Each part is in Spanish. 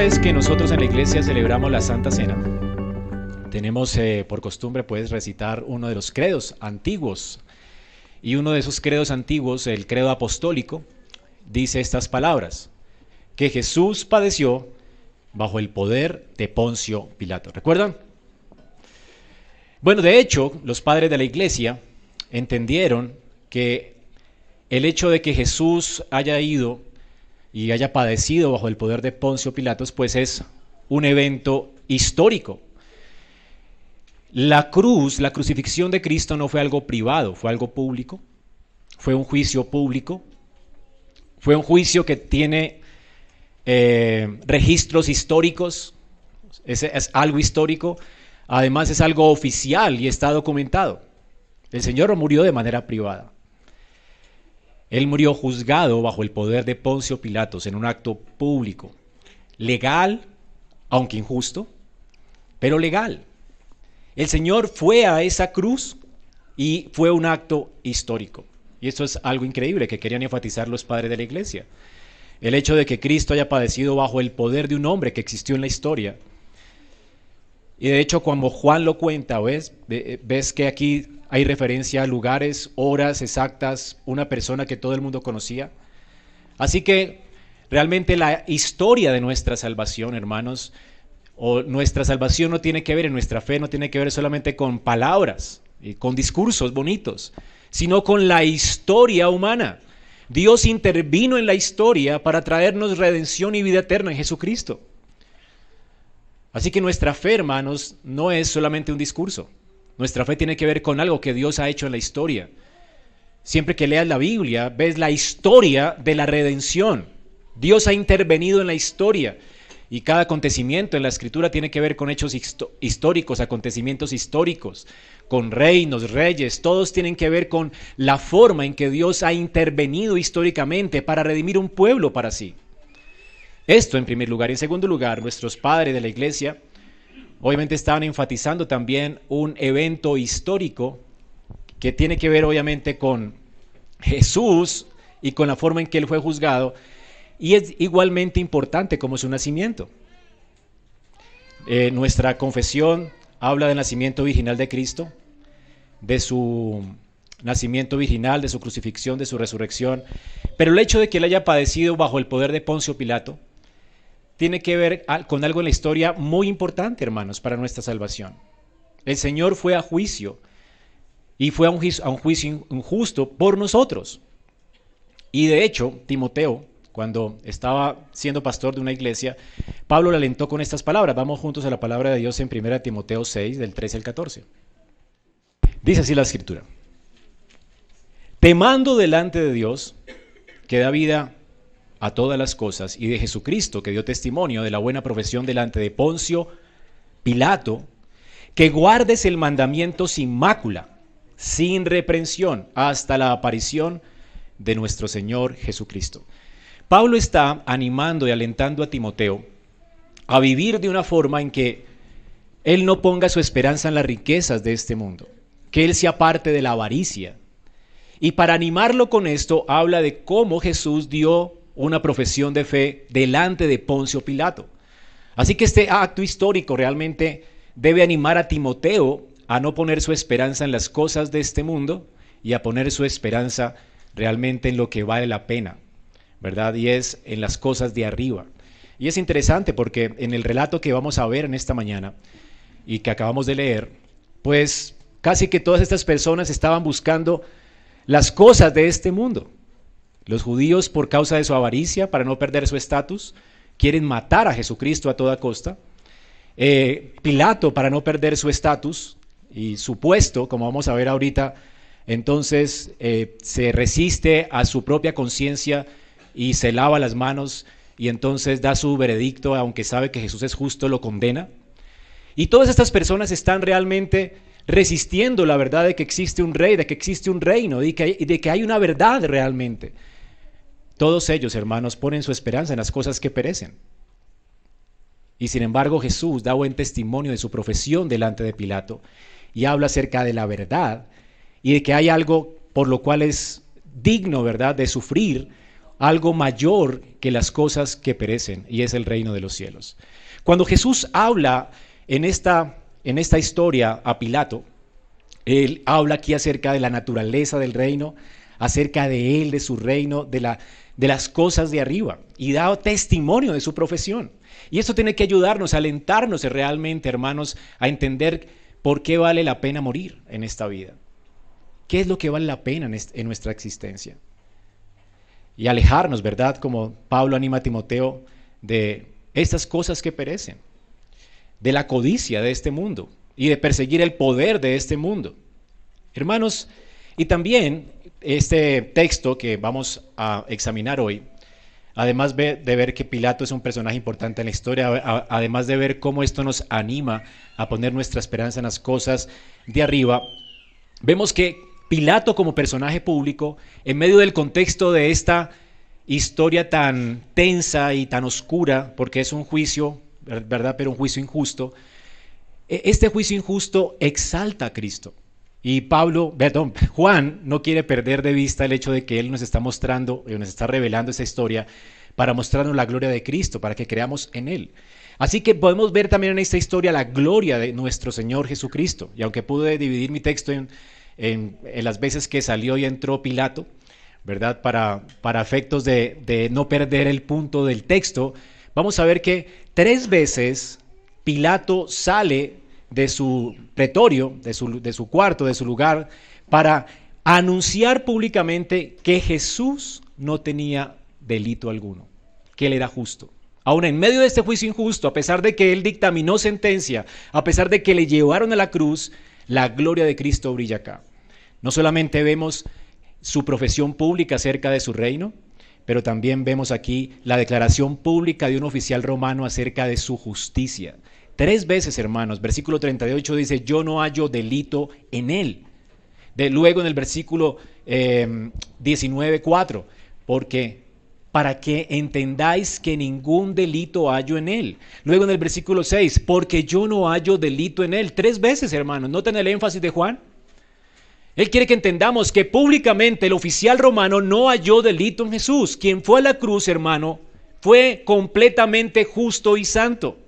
que nosotros en la iglesia celebramos la Santa Cena, tenemos eh, por costumbre pues recitar uno de los credos antiguos. Y uno de esos credos antiguos, el credo apostólico, dice estas palabras, que Jesús padeció bajo el poder de Poncio Pilato. ¿Recuerdan? Bueno, de hecho, los padres de la iglesia entendieron que el hecho de que Jesús haya ido y haya padecido bajo el poder de Poncio Pilatos, pues es un evento histórico. La cruz, la crucifixión de Cristo no fue algo privado, fue algo público, fue un juicio público, fue un juicio que tiene eh, registros históricos, es, es algo histórico, además es algo oficial y está documentado. El Señor murió de manera privada. Él murió juzgado bajo el poder de Poncio Pilatos en un acto público, legal, aunque injusto, pero legal. El Señor fue a esa cruz y fue un acto histórico. Y esto es algo increíble que querían enfatizar los padres de la iglesia. El hecho de que Cristo haya padecido bajo el poder de un hombre que existió en la historia. Y de hecho, cuando Juan lo cuenta, ves, ves que aquí hay referencia a lugares, horas exactas, una persona que todo el mundo conocía. Así que realmente la historia de nuestra salvación, hermanos, o nuestra salvación no tiene que ver, en nuestra fe no tiene que ver solamente con palabras y con discursos bonitos, sino con la historia humana. Dios intervino en la historia para traernos redención y vida eterna en Jesucristo. Así que nuestra fe, hermanos, no es solamente un discurso. Nuestra fe tiene que ver con algo que Dios ha hecho en la historia. Siempre que leas la Biblia, ves la historia de la redención. Dios ha intervenido en la historia. Y cada acontecimiento en la escritura tiene que ver con hechos históricos, acontecimientos históricos, con reinos, reyes, todos tienen que ver con la forma en que Dios ha intervenido históricamente para redimir un pueblo para sí. Esto en primer lugar. En segundo lugar, nuestros padres de la iglesia obviamente estaban enfatizando también un evento histórico que tiene que ver obviamente con Jesús y con la forma en que él fue juzgado y es igualmente importante como su nacimiento. Eh, nuestra confesión habla del nacimiento virginal de Cristo, de su nacimiento virginal, de su crucifixión, de su resurrección, pero el hecho de que él haya padecido bajo el poder de Poncio Pilato, tiene que ver con algo en la historia muy importante, hermanos, para nuestra salvación. El Señor fue a juicio y fue a un, juicio, injusto por nosotros. Y de hecho, Timoteo, cuando estaba siendo pastor de una iglesia, Pablo le alentó con estas palabras. Vamos juntos a la palabra de Dios en 1 Timoteo 6, del 13 al 14. Dice así la escritura. Temando delante de Dios, que da vida a todas las cosas, y de Jesucristo, que dio testimonio de la buena profesión delante de Poncio Pilato, que guardes el mandamiento sin mácula, sin reprensión, hasta la aparición de nuestro Señor Jesucristo. Pablo está animando y alentando a Timoteo a vivir de una forma en que él no ponga su esperanza en las riquezas de este mundo, que él sea parte de la avaricia. Y para animarlo con esto, habla de cómo Jesús dio una profesión de fe delante de Poncio Pilato. Así que este acto histórico realmente debe animar a Timoteo a no poner su esperanza en las cosas de este mundo y a poner su esperanza realmente en lo que vale la pena, ¿verdad? Y es en las cosas de arriba. Y es interesante porque en el relato que vamos a ver en esta mañana y que acabamos de leer, pues casi que todas estas personas estaban buscando las cosas de este mundo. Los judíos, por causa de su avaricia, para no perder su estatus, quieren matar a Jesucristo a toda costa. Eh, Pilato, para no perder su estatus y su puesto, como vamos a ver ahorita, entonces eh, se resiste a su propia conciencia y se lava las manos y entonces da su veredicto, aunque sabe que Jesús es justo, lo condena. Y todas estas personas están realmente resistiendo la verdad de que existe un rey, de que existe un reino y de que hay una verdad realmente. Todos ellos, hermanos, ponen su esperanza en las cosas que perecen. Y sin embargo Jesús da buen testimonio de su profesión delante de Pilato y habla acerca de la verdad y de que hay algo por lo cual es digno, ¿verdad?, de sufrir algo mayor que las cosas que perecen, y es el reino de los cielos. Cuando Jesús habla en esta, en esta historia a Pilato, él habla aquí acerca de la naturaleza del reino, acerca de él, de su reino, de, la, de las cosas de arriba, y da testimonio de su profesión. Y esto tiene que ayudarnos, alentarnos realmente, hermanos, a entender por qué vale la pena morir en esta vida. ¿Qué es lo que vale la pena en, nuestra existencia? Y alejarnos, ¿verdad? Como Pablo anima a Timoteo de estas cosas que perecen, de la codicia de este mundo y de perseguir el poder de este mundo. Hermanos, y también este texto que vamos a examinar hoy además de ver que Pilato es un personaje importante en la historia, además de ver cómo esto nos anima a poner nuestra esperanza en las cosas de arriba, vemos que Pilato como personaje público, en medio del contexto de esta historia tan tensa y tan oscura, porque es un juicio, ¿verdad? Pero un juicio injusto, e, este juicio injusto exalta a Cristo. Y Pablo, perdón, Juan no quiere perder de vista el hecho de que Él nos está mostrando, nos está revelando esa historia para mostrarnos la gloria de Cristo, para que creamos en Él. Así que podemos ver también en esta historia la gloria de nuestro Señor Jesucristo. Y aunque pude dividir mi texto en, en, las veces que salió y entró Pilato, ¿verdad? Para, para efectos de, de no perder el punto del texto, vamos a ver que tres veces Pilato sale de su pretorio, de su, de su cuarto, de su lugar, para anunciar públicamente que Jesús no tenía delito alguno, que él era justo. Aún en medio de este juicio injusto, a pesar de que él dictaminó sentencia, a pesar de que le llevaron a la cruz, la gloria de Cristo brilla acá. No solamente vemos su profesión pública acerca de su reino, pero también vemos aquí la declaración pública de un oficial romano acerca de su justicia, Tres veces, hermanos, versículo 38 dice, yo no hallo delito en él. De, luego en el versículo eh, 19, 4, porque para que entendáis que ningún delito hallo en él. Luego en el versículo 6, porque yo no hallo delito en él. Tres veces, hermanos, ¿noten el énfasis de Juan? Él quiere que entendamos que públicamente el oficial romano no halló delito en Jesús. Quien fue a la cruz, hermano, fue completamente justo y santo.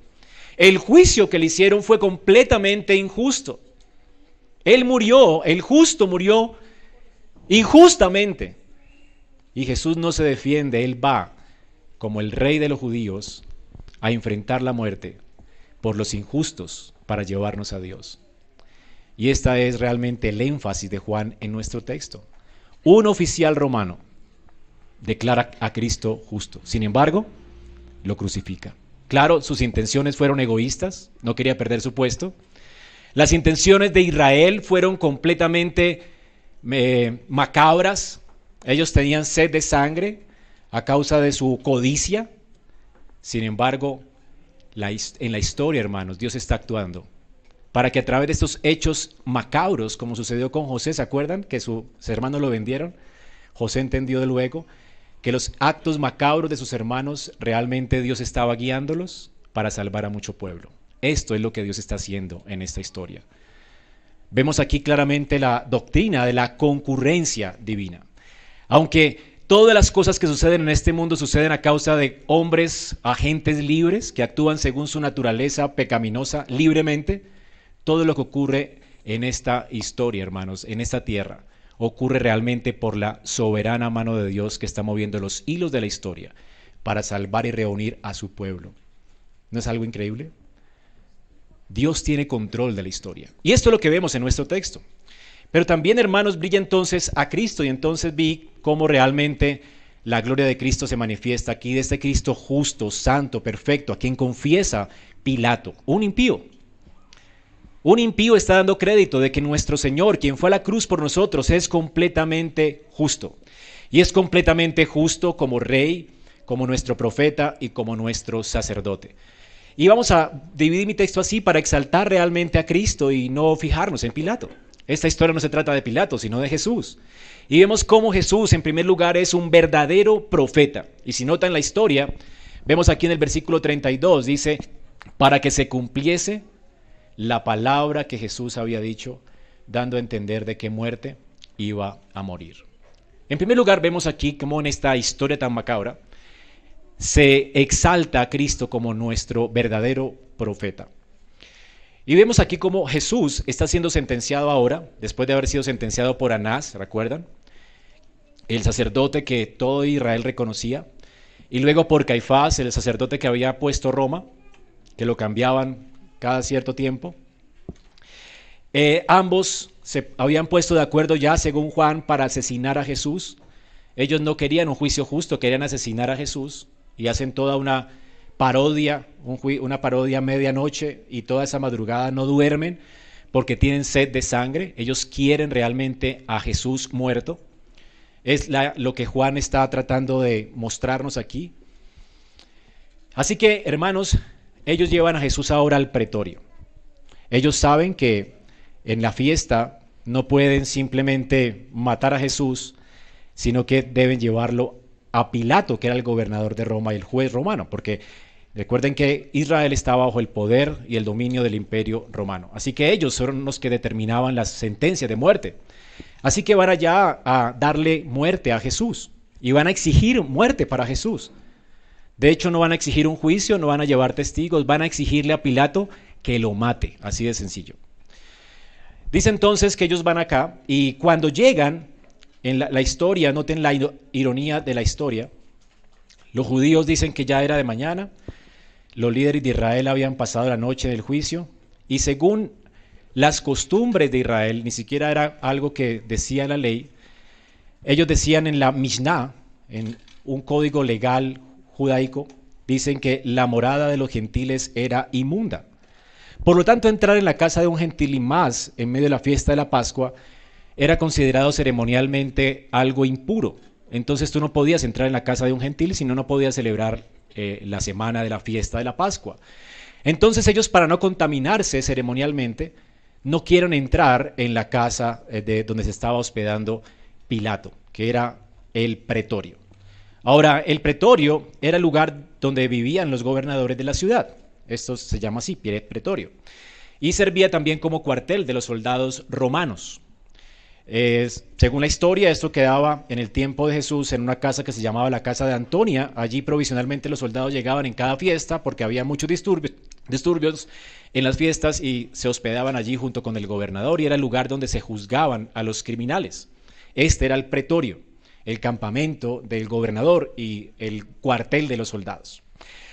El juicio que le hicieron fue completamente injusto. Él murió, el justo murió injustamente. Y Jesús no se defiende, Él va como el rey de los judíos a enfrentar la muerte por los injustos para llevarnos a Dios. Y esta es realmente el énfasis de Juan en nuestro texto. Un oficial romano declara a Cristo justo. Sin embargo, lo crucifica. Claro, sus intenciones fueron egoístas, no quería perder su puesto. Las intenciones de Israel fueron completamente eh, macabras. Ellos tenían sed de sangre a causa de su codicia. Sin embargo, en la historia, hermanos, Dios está actuando para que a través de estos hechos macabros, como sucedió con José, ¿se acuerdan que sus hermanos lo vendieron? José entendió de luego que los actos macabros de sus hermanos realmente Dios estaba guiándolos para salvar a mucho pueblo. Esto es lo que Dios está haciendo en esta historia. Vemos aquí claramente la doctrina de la concurrencia divina. Aunque todas las cosas que suceden en este mundo suceden a causa de hombres, agentes libres, que actúan según su naturaleza pecaminosa libremente, todo lo que ocurre en esta historia, hermanos, en esta tierra, ocurre realmente por la soberana mano de Dios que está moviendo los hilos de la historia para salvar y reunir a su pueblo. ¿No es algo increíble? Dios tiene control de la historia. Y esto es lo que vemos en nuestro texto. Pero también, hermanos, brilla entonces a Cristo y entonces vi cómo realmente la gloria de Cristo se manifiesta aquí, de este Cristo justo, santo, perfecto, a quien confiesa Pilato, un impío, un impío está dando crédito de que nuestro Señor, quien fue a la cruz por nosotros, es completamente justo. Y es completamente justo como rey, como nuestro profeta y como nuestro sacerdote. Y vamos a dividir mi texto así para exaltar realmente a Cristo y no fijarnos en Pilato. Esta historia no se trata de Pilato, sino de Jesús. Y vemos cómo Jesús, en primer lugar, es un verdadero profeta. Y si notan la historia, vemos aquí en el versículo 32, dice, para que se cumpliese la palabra que Jesús había dicho, dando a entender de qué muerte iba a morir. En primer lugar, vemos aquí cómo en esta historia tan macabra se exalta a Cristo como nuestro verdadero profeta. Y vemos aquí cómo Jesús está siendo sentenciado ahora, después de haber sido sentenciado por Anás, ¿recuerdan? El sacerdote que todo Israel reconocía. Y luego por Caifás, el sacerdote que había puesto Roma, que lo cambiaban cada cierto tiempo. Eh, ambos se habían puesto de acuerdo ya, según Juan, para asesinar a Jesús. Ellos no querían un juicio justo, querían asesinar a Jesús y hacen toda una parodia, una parodia medianoche y toda esa madrugada no duermen porque tienen sed de sangre. Ellos quieren realmente a Jesús muerto. Es lo que Juan está tratando de mostrarnos aquí. Así que, hermanos, ellos llevan a Jesús ahora al pretorio. Ellos saben que en la fiesta no pueden simplemente matar a Jesús, sino que deben llevarlo a Pilato, que era el gobernador de Roma y el juez romano, porque recuerden que Israel estaba bajo el poder y el dominio del imperio romano. Así que ellos son los que determinaban las sentencias de muerte. Así que van allá a darle muerte a Jesús y van a exigir muerte para Jesús. De hecho, no van a exigir un juicio, no van a llevar testigos, van a exigirle a Pilato que lo mate, así de sencillo. Dice entonces que ellos van acá y cuando llegan en la, historia, noten la ironía de la historia, los judíos dicen que ya era de mañana, los líderes de Israel habían pasado la noche del juicio y según las costumbres de Israel, ni siquiera era algo que decía la ley, ellos decían en la Mishnah, en un código legal judaico, dicen que la morada de los gentiles era inmunda. Por lo tanto, entrar en la casa de un gentil y más en medio de la fiesta de la Pascua era considerado ceremonialmente algo impuro. Entonces tú no podías entrar en la casa de un gentil, sino no podías celebrar eh, la semana de la fiesta de la Pascua. Entonces ellos, para no contaminarse ceremonialmente, no quieren entrar en la casa eh, de donde se estaba hospedando Pilato, que era el pretorio. Ahora, el pretorio era el lugar donde vivían los gobernadores de la ciudad. Esto se llama así, pretorio. Y servía también como cuartel de los soldados romanos según la historia, esto quedaba en el tiempo de Jesús en una casa que se llamaba la casa de Antonia. Allí provisionalmente los soldados llegaban en cada fiesta porque había muchos disturbios, disturbios en las fiestas y se hospedaban allí junto con el gobernador y era el lugar donde se juzgaban a los criminales. Este era el pretorio, el campamento del gobernador y el cuartel de los soldados.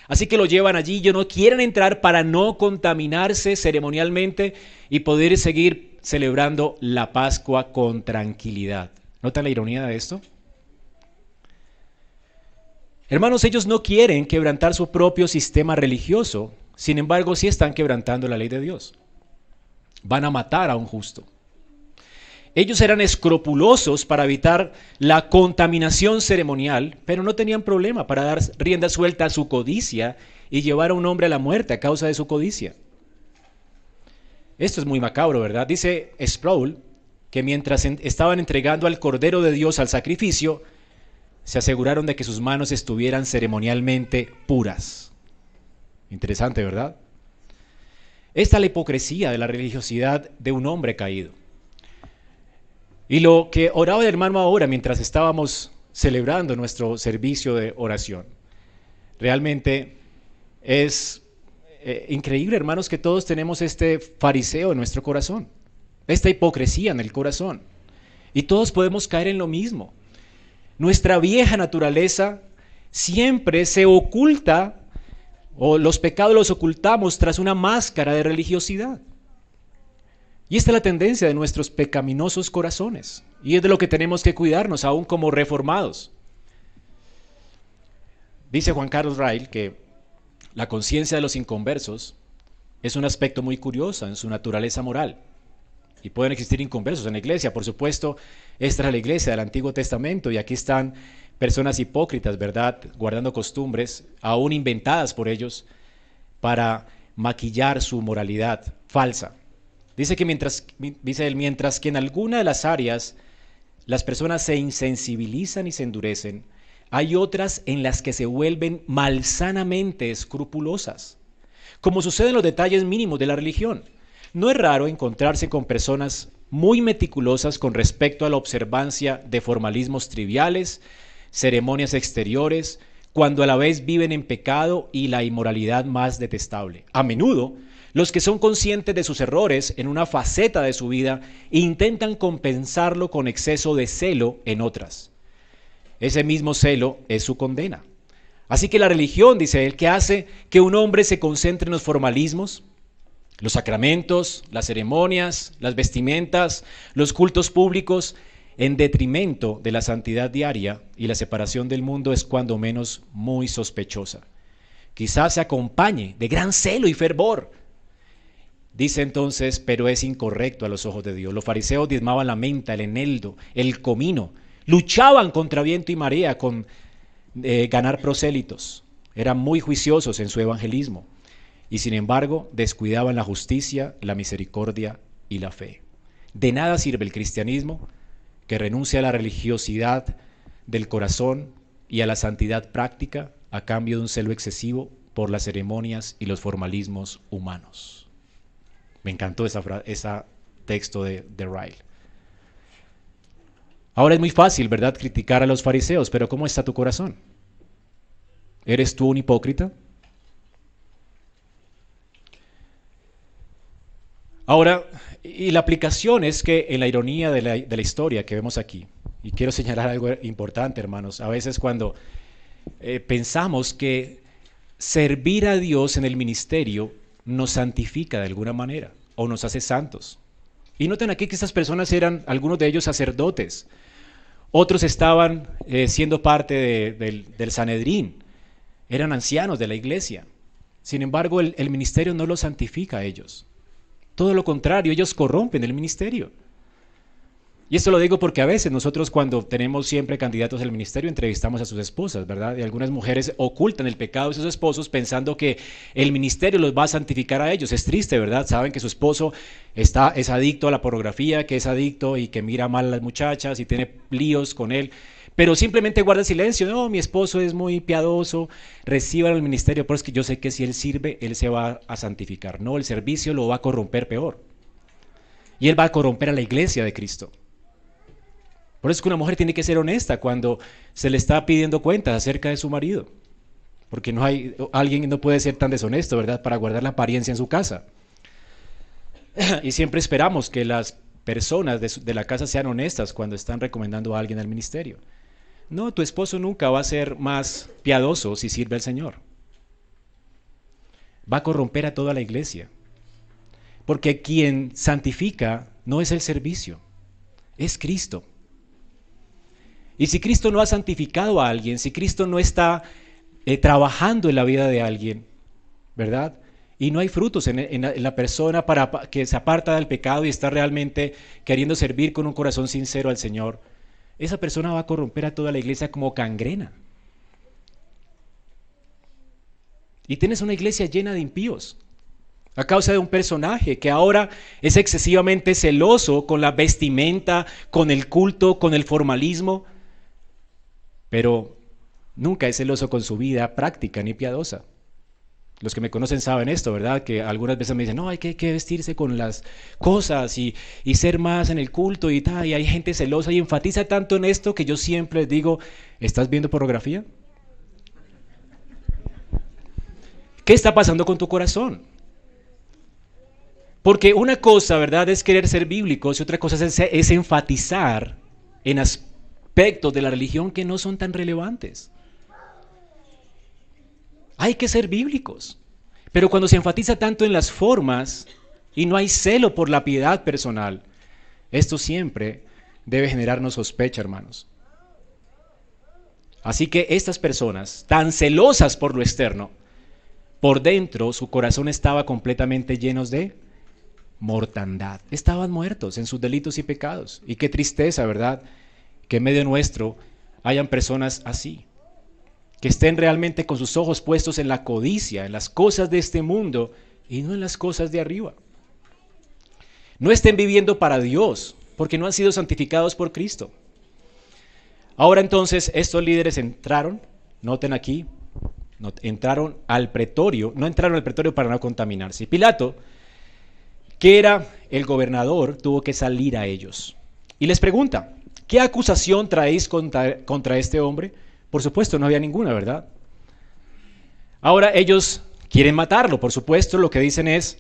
Así que lo llevan allí, ellos no quieren entrar para no contaminarse ceremonialmente y poder seguir celebrando la Pascua con tranquilidad. ¿Nota la ironía de esto? Hermanos, ellos no quieren quebrantar su propio sistema religioso, sin embargo sí están quebrantando la ley de Dios. Van a matar a un justo. Ellos eran escrupulosos para evitar la contaminación ceremonial, pero no tenían problema para dar rienda suelta a su codicia y llevar a un hombre a la muerte a causa de su codicia. Esto es muy macabro, ¿verdad? Dice Sproul que mientras estaban entregando al Cordero de Dios al sacrificio, se aseguraron de que sus manos estuvieran ceremonialmente puras. Interesante, ¿verdad? Esta es la hipocresía de la religiosidad de un hombre caído. Y lo que oraba el hermano ahora mientras estábamos celebrando nuestro servicio de oración, realmente es eh, increíble, hermanos, que todos tenemos este fariseo en nuestro corazón, esta hipocresía en el corazón. Y todos podemos caer en lo mismo. Nuestra vieja naturaleza siempre se oculta, o los pecados los ocultamos tras una máscara de religiosidad. Y esta es la tendencia de nuestros pecaminosos corazones. Y es de lo que tenemos que cuidarnos, aún como reformados. Dice Juan Carlos Rail que la conciencia de los inconversos es un aspecto muy curioso en su naturaleza moral. Y pueden existir inconversos en la iglesia, por supuesto, esta es la iglesia del Antiguo Testamento y aquí están personas hipócritas, ¿verdad? Guardando costumbres, aún inventadas por ellos, para maquillar su moralidad falsa. Dice que mientras, dice él, mientras que en alguna de las áreas las personas se insensibilizan y se endurecen, hay otras en las que se vuelven malsanamente escrupulosas, como sucede en los detalles mínimos de la religión. No es raro encontrarse con personas muy meticulosas con respecto a la observancia de formalismos triviales, ceremonias exteriores, cuando a la vez viven en pecado y la inmoralidad más detestable. A menudo, los que son conscientes de sus errores en una faceta de su vida intentan compensarlo con exceso de celo en otras. Ese mismo celo es su condena. Así que la religión, dice él, que hace que un hombre se concentre en los formalismos, los sacramentos, las ceremonias, las vestimentas, los cultos públicos, en detrimento de la santidad diaria y la separación del mundo es cuando menos muy sospechosa. Quizás se acompañe de gran celo y fervor. Dice entonces, pero es incorrecto a los ojos de Dios. Los fariseos diezmaban la menta, el eneldo, el comino, luchaban contra viento y marea con eh, ganar prosélitos, eran muy juiciosos en su evangelismo y sin embargo descuidaban la justicia, la misericordia y la fe. De nada sirve el cristianismo que renuncia a la religiosidad del corazón y a la santidad práctica a cambio de un celo excesivo por las ceremonias y los formalismos humanos. Me encantó ese esa texto de, de Ryle. Ahora es muy fácil, ¿verdad?, criticar a los fariseos, pero ¿cómo está tu corazón? ¿Eres tú un hipócrita? Ahora, y la aplicación es que en la ironía de la, historia que vemos aquí, y quiero señalar algo importante, hermanos, a veces cuando eh, pensamos que servir a Dios en el ministerio nos santifica de alguna manera o nos hace santos. Y noten aquí que estas personas eran, algunos de ellos sacerdotes, otros estaban eh, siendo parte del, del Sanedrín, eran ancianos de la iglesia. Sin embargo, el ministerio no los santifica a ellos. Todo lo contrario, ellos corrompen el ministerio. Y esto lo digo porque a veces nosotros cuando tenemos siempre candidatos al ministerio entrevistamos a sus esposas, ¿verdad? Y algunas mujeres ocultan el pecado de sus esposos pensando que el ministerio los va a santificar a ellos. Es triste, ¿verdad? Saben que su esposo está, es adicto a la pornografía, que es adicto y que mira mal a las muchachas y tiene líos con él pero simplemente guarda silencio. No, mi esposo es muy piadoso, reciba el ministerio, pero es que yo sé que si él sirve, él se va a santificar. No, el servicio lo va a corromper peor. Y él va a corromper a la iglesia de Cristo. Por eso es que una mujer tiene que ser honesta cuando se le está pidiendo cuentas acerca de su marido. Porque no hay, alguien no puede ser tan deshonesto, ¿verdad? Para guardar la apariencia en su casa. Y siempre esperamos que las personas de, de la casa sean honestas cuando están recomendando a alguien al ministerio. No, tu esposo nunca va a ser más piadoso si sirve al Señor. Va a corromper a toda la iglesia. Porque quien santifica no es el servicio, es Cristo. Y si Cristo no ha santificado a alguien, si Cristo no está eh, trabajando en la vida de alguien, ¿verdad? Y no hay frutos en, la persona para que se aparta del pecado y está realmente queriendo servir con un corazón sincero al Señor, esa persona va a corromper a toda la iglesia como cangrena. Y tienes una iglesia llena de impíos a causa de un personaje que ahora es excesivamente celoso con la vestimenta, con el culto, con el formalismo, pero nunca es celoso con su vida práctica ni piadosa. Los que me conocen saben esto, ¿verdad? Que algunas veces me dicen, no, hay que, vestirse con las cosas y, ser más en el culto y tal. Y hay gente celosa y enfatiza tanto en esto que yo siempre les digo, ¿estás viendo pornografía? ¿Qué está pasando con tu corazón? Porque una cosa, ¿verdad?, es querer ser bíblicos y otra cosa es, es enfatizar en aspectos de la religión que no son tan relevantes. Hay que ser bíblicos. Pero cuando se enfatiza tanto en las formas y no hay celo por la piedad personal, esto siempre debe generarnos sospecha, hermanos. Así que estas personas, tan celosas por lo externo, por dentro su corazón estaba completamente lleno de mortandad. Estaban muertos en sus delitos y pecados. Y qué tristeza, ¿verdad? Que en medio nuestro hayan personas así que estén realmente con sus ojos puestos en la codicia, en las cosas de este mundo y no en las cosas de arriba. No estén viviendo para Dios, porque no han sido santificados por Cristo. Ahora entonces estos líderes entraron, noten aquí, entraron al pretorio, no entraron al pretorio para no contaminarse. Pilato, que era el gobernador, tuvo que salir a ellos. Y les pregunta, ¿qué acusación traéis contra, contra este hombre? Por supuesto, no había ninguna, ¿verdad? Ahora ellos quieren matarlo, por supuesto, lo que dicen es,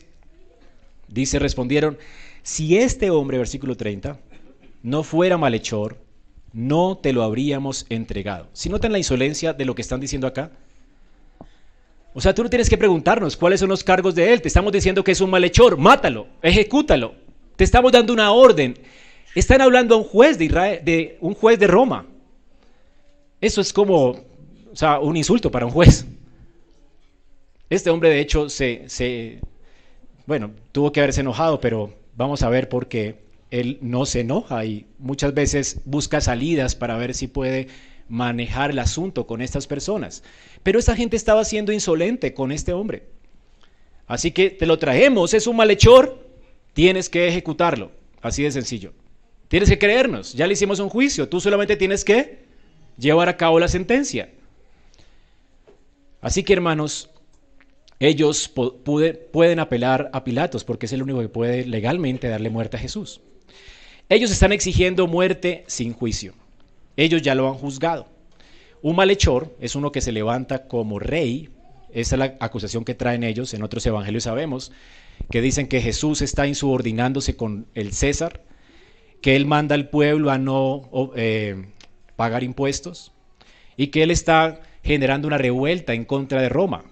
dice, respondieron, si este hombre, versículo 30, no fuera malhechor, no te lo habríamos entregado. Si notan la insolencia de lo que están diciendo acá, o sea, tú no tienes que preguntarnos cuáles son los cargos de él. Te estamos diciendo que es un malhechor. Mátalo, ejecútalo. Te estamos dando una orden. Están hablando a un juez de Israel, de un juez de Roma. Eso es como, o sea, un insulto para un juez. Este hombre, de hecho, se, bueno, tuvo que haberse enojado, pero vamos a ver por qué él no se enoja y muchas veces busca salidas para ver si puede manejar el asunto con estas personas. Pero esta gente estaba siendo insolente con este hombre. Así que te lo traemos, es un malhechor, tienes que ejecutarlo. Así de sencillo. Tienes que creernos, ya le hicimos un juicio, tú solamente tienes que llevar a cabo la sentencia. Así que hermanos, ellos pueden apelar a Pilatos porque es el único que puede legalmente darle muerte a Jesús. Ellos están exigiendo muerte sin juicio. Ellos ya lo han juzgado. Un malhechor es uno que se levanta como rey. Esa es la acusación que traen ellos. En otros evangelios sabemos que dicen que Jesús está insubordinándose con el César, que él manda al pueblo a no eh, pagar impuestos y que él está generando una revuelta en contra de Roma.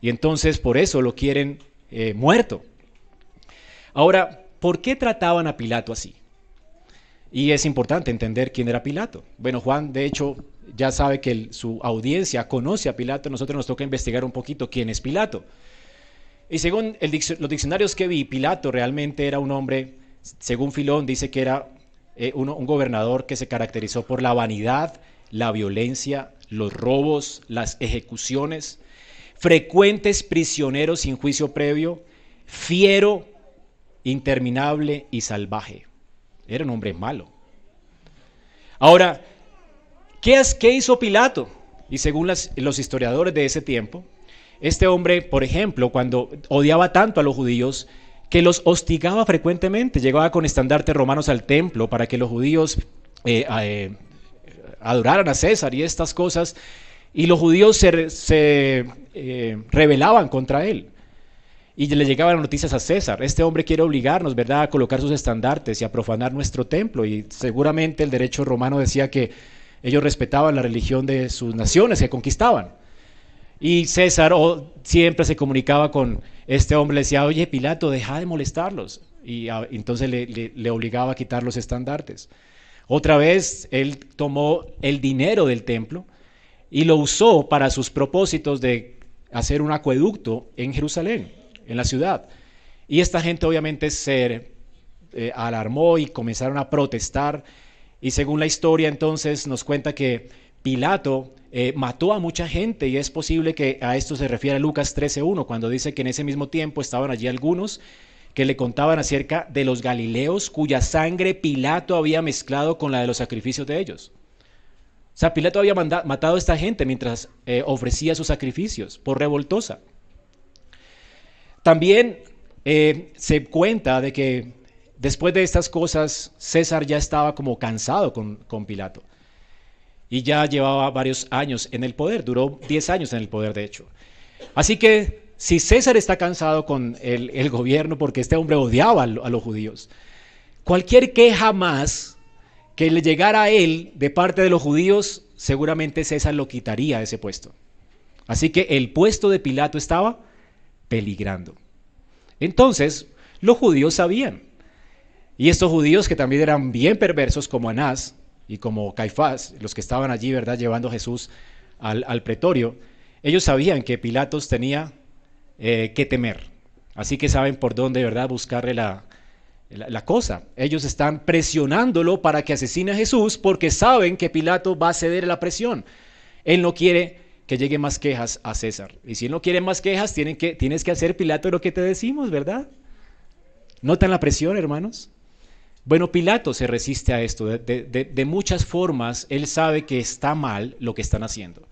Y entonces por eso lo quieren eh, muerto. Ahora, ¿por qué trataban a Pilato así? Y es importante entender quién era Pilato. Bueno, Juan, de hecho, ya sabe que su audiencia conoce a Pilato, nosotros nos toca investigar un poquito quién es Pilato. Y según los diccionarios que vi, Pilato realmente era un hombre, según Filón, dice que era eh, un gobernador que se caracterizó por la vanidad, la violencia, los robos, las ejecuciones, frecuentes prisioneros sin juicio previo, fiero, interminable y salvaje. Era un hombre malo. Ahora, ¿qué, hizo Pilato? Y según los historiadores de ese tiempo, este hombre, por ejemplo, cuando odiaba tanto a los judíos, que los hostigaba frecuentemente, llegaba con estandartes romanos al templo para que los judíos eh, eh, adoraran a César y estas cosas, y los judíos se, eh, rebelaban contra él y le llegaban noticias a César, este hombre quiere obligarnos, ¿verdad?, a colocar sus estandartes y a profanar nuestro templo. Y seguramente el derecho romano decía que ellos respetaban la religión de sus naciones que conquistaban. Y César siempre se comunicaba con este hombre, le decía, oye Pilato, deja de molestarlos. Y entonces le, le obligaba a quitar los estandartes. Otra vez él tomó el dinero del templo y lo usó para sus propósitos de hacer un acueducto en Jerusalén en la ciudad. Y esta gente obviamente se eh, alarmó y comenzaron a protestar. Y según la historia entonces nos cuenta que Pilato eh, mató a mucha gente y es posible que a esto se refiere Lucas 13.1 cuando dice que en ese mismo tiempo estaban allí algunos que le contaban acerca de los galileos cuya sangre Pilato había mezclado con la de los sacrificios de ellos. O sea, Pilato había matado a esta gente mientras eh, ofrecía sus sacrificios por revoltosa. También eh, se cuenta de que después de estas cosas César ya estaba como cansado con, Pilato y ya llevaba varios años en el poder, duró 10 años en el poder de hecho. Así que si César está cansado con el, gobierno porque este hombre odiaba a, los judíos, cualquier queja más que le llegara a él de parte de los judíos, seguramente César lo quitaría de ese puesto. Así que el puesto de Pilato estaba peligrando. Entonces, los judíos sabían. Y estos judíos que también eran bien perversos como Anás y como Caifás, los que estaban allí, ¿verdad?, llevando a Jesús al, pretorio, ellos sabían que Pilatos tenía eh, que temer. Así que saben por dónde, ¿verdad?, buscarle la, la, cosa. Ellos están presionándolo para que asesine a Jesús porque saben que Pilato va a ceder a la presión. Él no quiere que lleguen más quejas a César. Y si no quieren más quejas, tienen que, tienes que hacer, Pilato, lo que te decimos, ¿verdad? ¿Notan la presión, hermanos? Bueno, Pilato se resiste a esto. De, muchas formas, él sabe que está mal lo que están haciendo.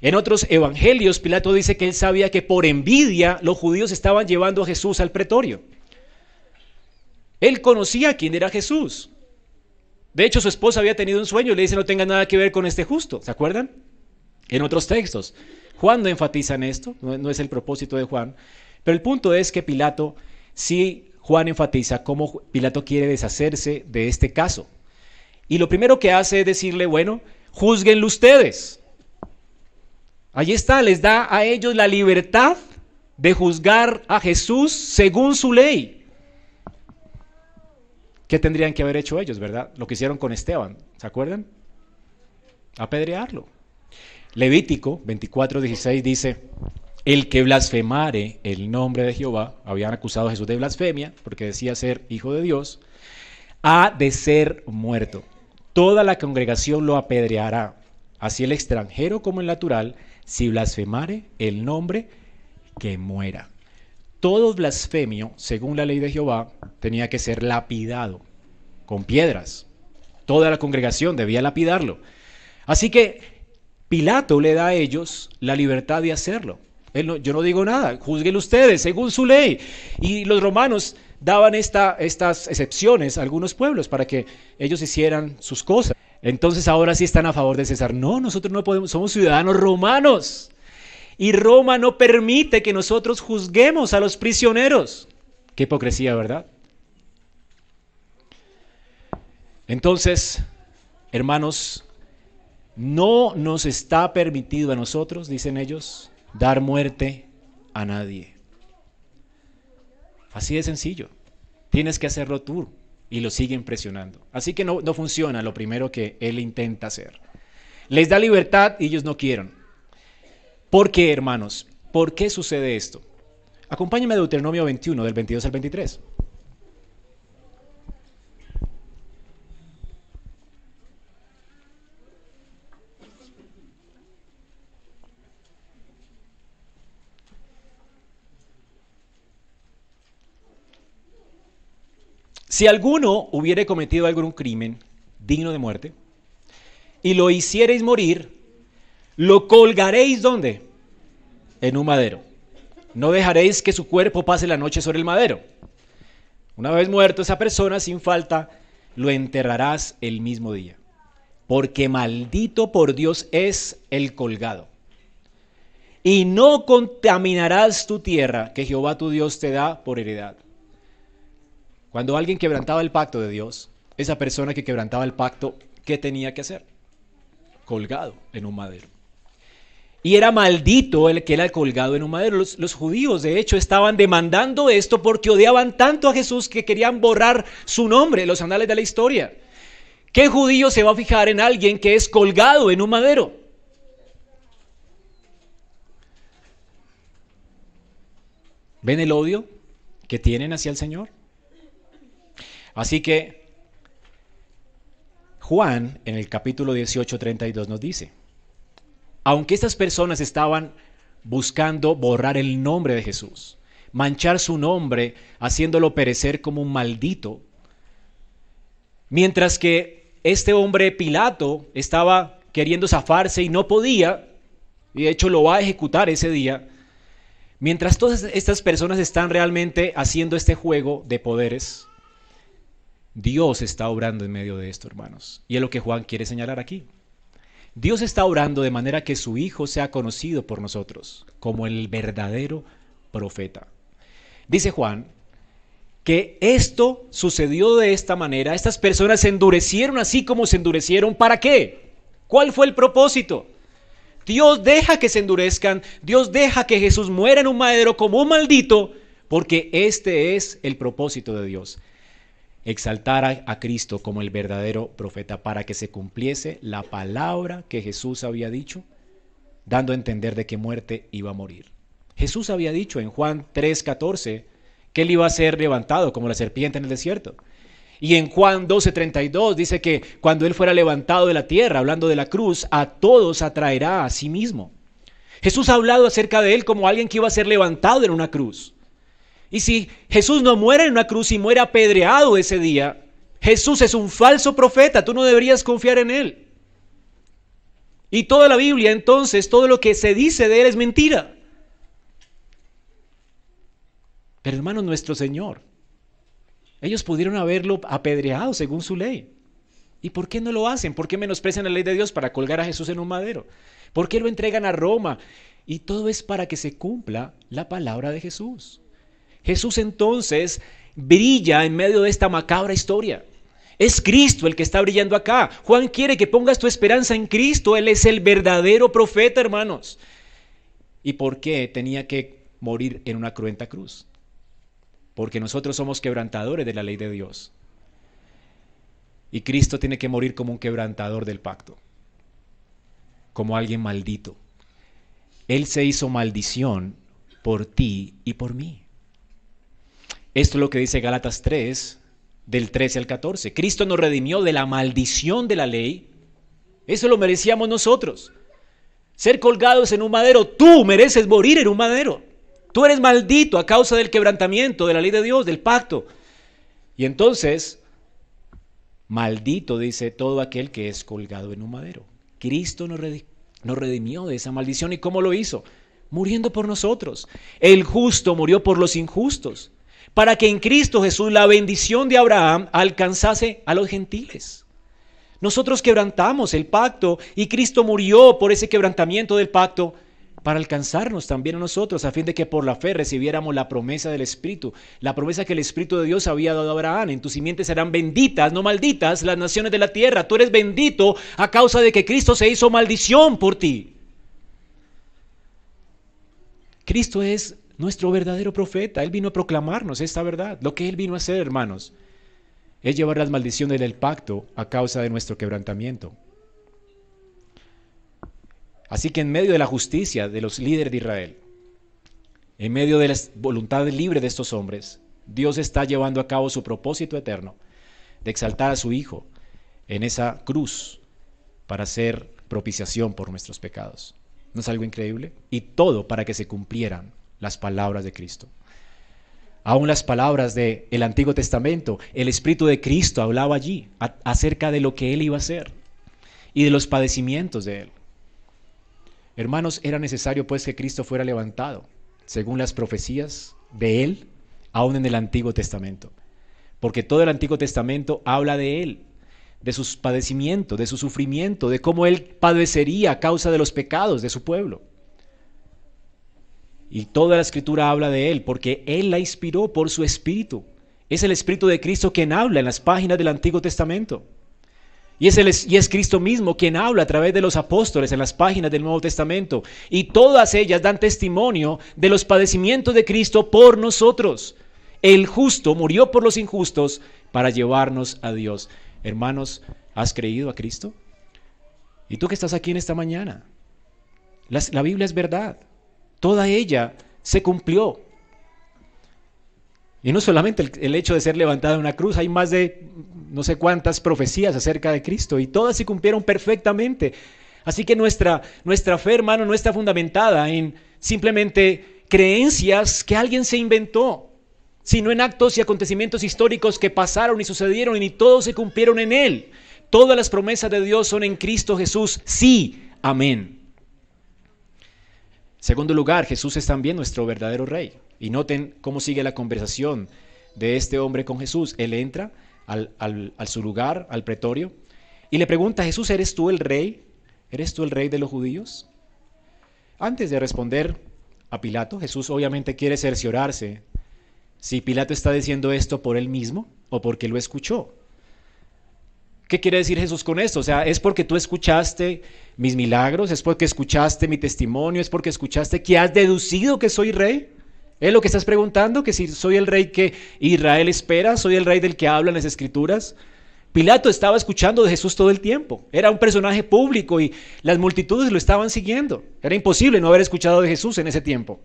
En otros evangelios, Pilato dice que él sabía que por envidia los judíos estaban llevando a Jesús al pretorio. Él conocía quién era Jesús. De hecho, su esposa había tenido un sueño y le dice no tenga nada que ver con este justo. ¿Se acuerdan? En otros textos. Juan no enfatiza en esto, no, es el propósito de Juan. Pero el punto es que Pilato, sí, Juan enfatiza cómo Pilato quiere deshacerse de este caso. Y lo primero que hace es decirle, bueno, juzguenlo ustedes. Allí está, les da a ellos la libertad de juzgar a Jesús según su ley. ¿Qué tendrían que haber hecho ellos, verdad? Lo que hicieron con Esteban, ¿se acuerdan? Apedrearlo. Levítico 24:16 dice, el que blasfemare el nombre de Jehová, habían acusado a Jesús de blasfemia porque decía ser hijo de Dios, ha de ser muerto. Toda la congregación lo apedreará, así el extranjero como el natural, si blasfemare el nombre, que muera. Todo blasfemio, según la ley de Jehová, tenía que ser lapidado con piedras. Toda la congregación debía lapidarlo. Así que Pilato le da a ellos la libertad de hacerlo. Yo no digo nada, juzguen ustedes según su ley. Y los romanos daban estas excepciones a algunos pueblos para que ellos hicieran sus cosas. Entonces ahora sí están a favor de César. No, nosotros no podemos, somos ciudadanos romanos. Y Roma no permite que nosotros juzguemos a los prisioneros. Qué hipocresía, ¿verdad? Entonces, hermanos, no nos está permitido a nosotros, dicen ellos, dar muerte a nadie. Así de sencillo. Tienes que hacerlo tú y lo siguen presionando. Así que no, no funciona lo primero que él intenta hacer. Les da libertad y ellos no quieren. ¿Por qué, hermanos? ¿Por qué sucede esto? Acompáñame a Deuteronomio 21, del 22 al 23. Si alguno hubiere cometido algún crimen digno de muerte y lo hiciereis morir, lo colgaréis ¿dónde? En un madero. No dejaréis que su cuerpo pase la noche sobre el madero. Una vez muerto esa persona, sin falta, lo enterrarás el mismo día. Porque maldito por Dios es el colgado. Y no contaminarás tu tierra que Jehová tu Dios te da por heredad. Cuando alguien quebrantaba el pacto de Dios, esa persona que quebrantaba el pacto, ¿qué tenía que hacer? Colgado en un madero. Y era maldito el que era colgado en un madero. Los, judíos, de hecho, estaban demandando esto porque odiaban tanto a Jesús que querían borrar su nombre los anales de la historia. ¿Qué judío se va a fijar en alguien que es colgado en un madero? ¿Ven el odio que tienen hacia el Señor? Así que Juan en el capítulo 18, 32 nos dice, aunque estas personas estaban buscando borrar el nombre de Jesús, manchar su nombre, haciéndolo perecer como un maldito, mientras que este hombre Pilato estaba queriendo zafarse y no podía, y de hecho lo va a ejecutar ese día, mientras todas estas personas están realmente haciendo este juego de poderes, Dios está obrando en medio de esto, hermanos. Y es lo que Juan quiere señalar aquí. Dios está orando de manera que su Hijo sea conocido por nosotros como el verdadero profeta. Dice Juan que esto sucedió de esta manera. Estas personas se endurecieron así como se endurecieron. ¿Para qué? ¿Cuál fue el propósito? Dios deja que se endurezcan. Dios deja que Jesús muera en un madero como un maldito. Porque este es el propósito de Dios exaltar a, Cristo como el verdadero profeta para que se cumpliese la palabra que Jesús había dicho, dando a entender de qué muerte iba a morir. Jesús había dicho en Juan 3:14 que él iba a ser levantado como la serpiente en el desierto. Y en Juan 12:32 dice que cuando él fuera levantado de la tierra, hablando de la cruz, a todos atraerá a sí mismo. Jesús ha hablado acerca de él como alguien que iba a ser levantado en una cruz. Y si Jesús no muere en una cruz y muere apedreado ese día, Jesús es un falso profeta, tú no deberías confiar en él. Y toda la Biblia entonces, todo lo que se dice de él es mentira. Pero hermano, nuestro Señor Ellos pudieron haberlo apedreado según su ley. ¿Y por qué no lo hacen? ¿Por qué menosprecian la ley de Dios para colgar a Jesús en un madero? ¿Por qué lo entregan a Roma? Y todo es para que se cumpla la palabra de Jesús. Jesús entonces brilla en medio de esta macabra historia. Es Cristo el que está brillando acá. Juan quiere que pongas tu esperanza en Cristo. Él es el verdadero profeta, hermanos. ¿Y por qué tenía que morir en una cruenta cruz? Porque nosotros somos quebrantadores de la ley de Dios. Y Cristo tiene que morir como un quebrantador del pacto, como alguien maldito. Él se hizo maldición por ti y por mí. Esto es lo que dice Gálatas 3, del 13 al 14. Cristo nos redimió de la maldición de la ley. Eso lo merecíamos nosotros. Ser colgados en un madero, tú mereces morir en un madero. Tú eres maldito a causa del quebrantamiento de la ley de Dios, del pacto. Y entonces Maldito, dice todo aquel que es colgado en un madero. Cristo nos, redimió de esa maldición. ¿Y cómo lo hizo? Muriendo por nosotros. El justo murió por los injustos, para que en Cristo Jesús la bendición de Abraham alcanzase a los gentiles. Nosotros quebrantamos el pacto y Cristo murió por ese quebrantamiento del pacto para alcanzarnos también a nosotros, a fin de que por la fe recibiéramos la promesa del Espíritu, la promesa que el Espíritu de Dios había dado a Abraham. En tus simientes serán benditas, no malditas, las naciones de la tierra. Tú eres bendito a causa de que Cristo se hizo maldición por ti. Cristo es nuestro verdadero profeta. Él vino a proclamarnos esta verdad. Lo que Él vino a hacer, hermanos, es llevar las maldiciones del pacto a causa de nuestro quebrantamiento. Así que en medio de la justicia de los líderes de Israel, en medio de la voluntad libre de estos hombres, Dios está llevando a cabo su propósito eterno de exaltar a su Hijo en esa cruz para hacer propiciación por nuestros pecados. ¿No es algo increíble? Y todo para que se cumplieran las palabras de Cristo. Aún las palabras del el Antiguo Testamento, el Espíritu de Cristo hablaba allí acerca de lo que Él iba a hacer y de los padecimientos de Él. Hermanos, era necesario pues que Cristo fuera levantado, según las profecías de Él, aún en el Antiguo Testamento. Porque todo el Antiguo Testamento habla de Él, de sus padecimientos, de su sufrimiento, de cómo Él padecería a causa de los pecados de su pueblo. Y toda la escritura habla de Él, porque Él la inspiró por su Espíritu. Es el Espíritu de Cristo quien habla en las páginas del Antiguo Testamento. Y es, y es, Cristo mismo quien habla a través de los apóstoles en las páginas del Nuevo Testamento. Y todas ellas dan testimonio de los padecimientos de Cristo por nosotros. El justo murió por los injustos para llevarnos a Dios. Hermanos, ¿has creído a Cristo? ¿Y tú que estás aquí en esta mañana? la Biblia es verdad. Toda ella se cumplió. Y no solamente el, hecho de ser levantado en una cruz, hay más de no sé cuántas profecías acerca de Cristo y todas se cumplieron perfectamente. Así que nuestra, nuestra fe, hermano, no está fundamentada en simplemente creencias que alguien se inventó, sino en actos y acontecimientos históricos que pasaron y sucedieron y todos se cumplieron en Él. Todas las promesas de Dios son en Cristo Jesús. Sí, amén. Segundo lugar, Jesús es también nuestro verdadero Rey. Y noten cómo sigue la conversación de este hombre con Jesús. Él entra al, su lugar, al pretorio, y le pregunta Jesús, ¿eres tú el rey? ¿Eres tú el rey de los judíos? Antes de responder a Pilato, Jesús obviamente quiere cerciorarse si Pilato está diciendo esto por él mismo o porque lo escuchó. ¿Qué quiere decir Jesús con esto? O sea, es porque tú escuchaste mis milagros, es porque escuchaste mi testimonio, es porque escuchaste que has deducido que soy rey. ¿Es lo que estás preguntando? Que si soy el rey que Israel espera, soy el rey del que hablan las escrituras. Pilato estaba escuchando de Jesús todo el tiempo. Era un personaje público y las multitudes lo estaban siguiendo. Era imposible no haber escuchado de Jesús en ese tiempo.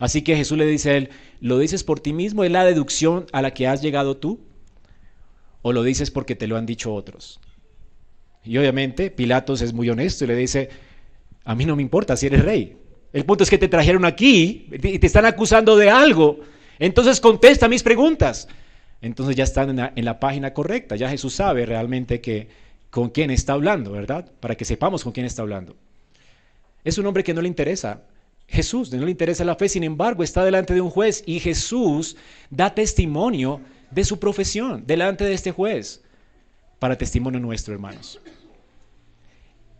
Así que Jesús le dice a él, ¿lo dices por ti mismo? ¿Es la deducción a la que has llegado tú? ¿O lo dices porque te lo han dicho otros? Y obviamente Pilatos es muy honesto y le dice, a mí no me importa si eres rey. El punto es que te trajeron aquí y te están acusando de algo. Entonces contesta mis preguntas. Entonces ya están en la, página correcta. Ya Jesús sabe realmente que con quién está hablando, ¿verdad? Para que sepamos con quién está hablando. Es un hombre que no le interesa. Jesús no le interesa la fe, sin embargo, está delante de un juez y Jesús da testimonio de su profesión delante de este juez para testimonio nuestro, hermanos.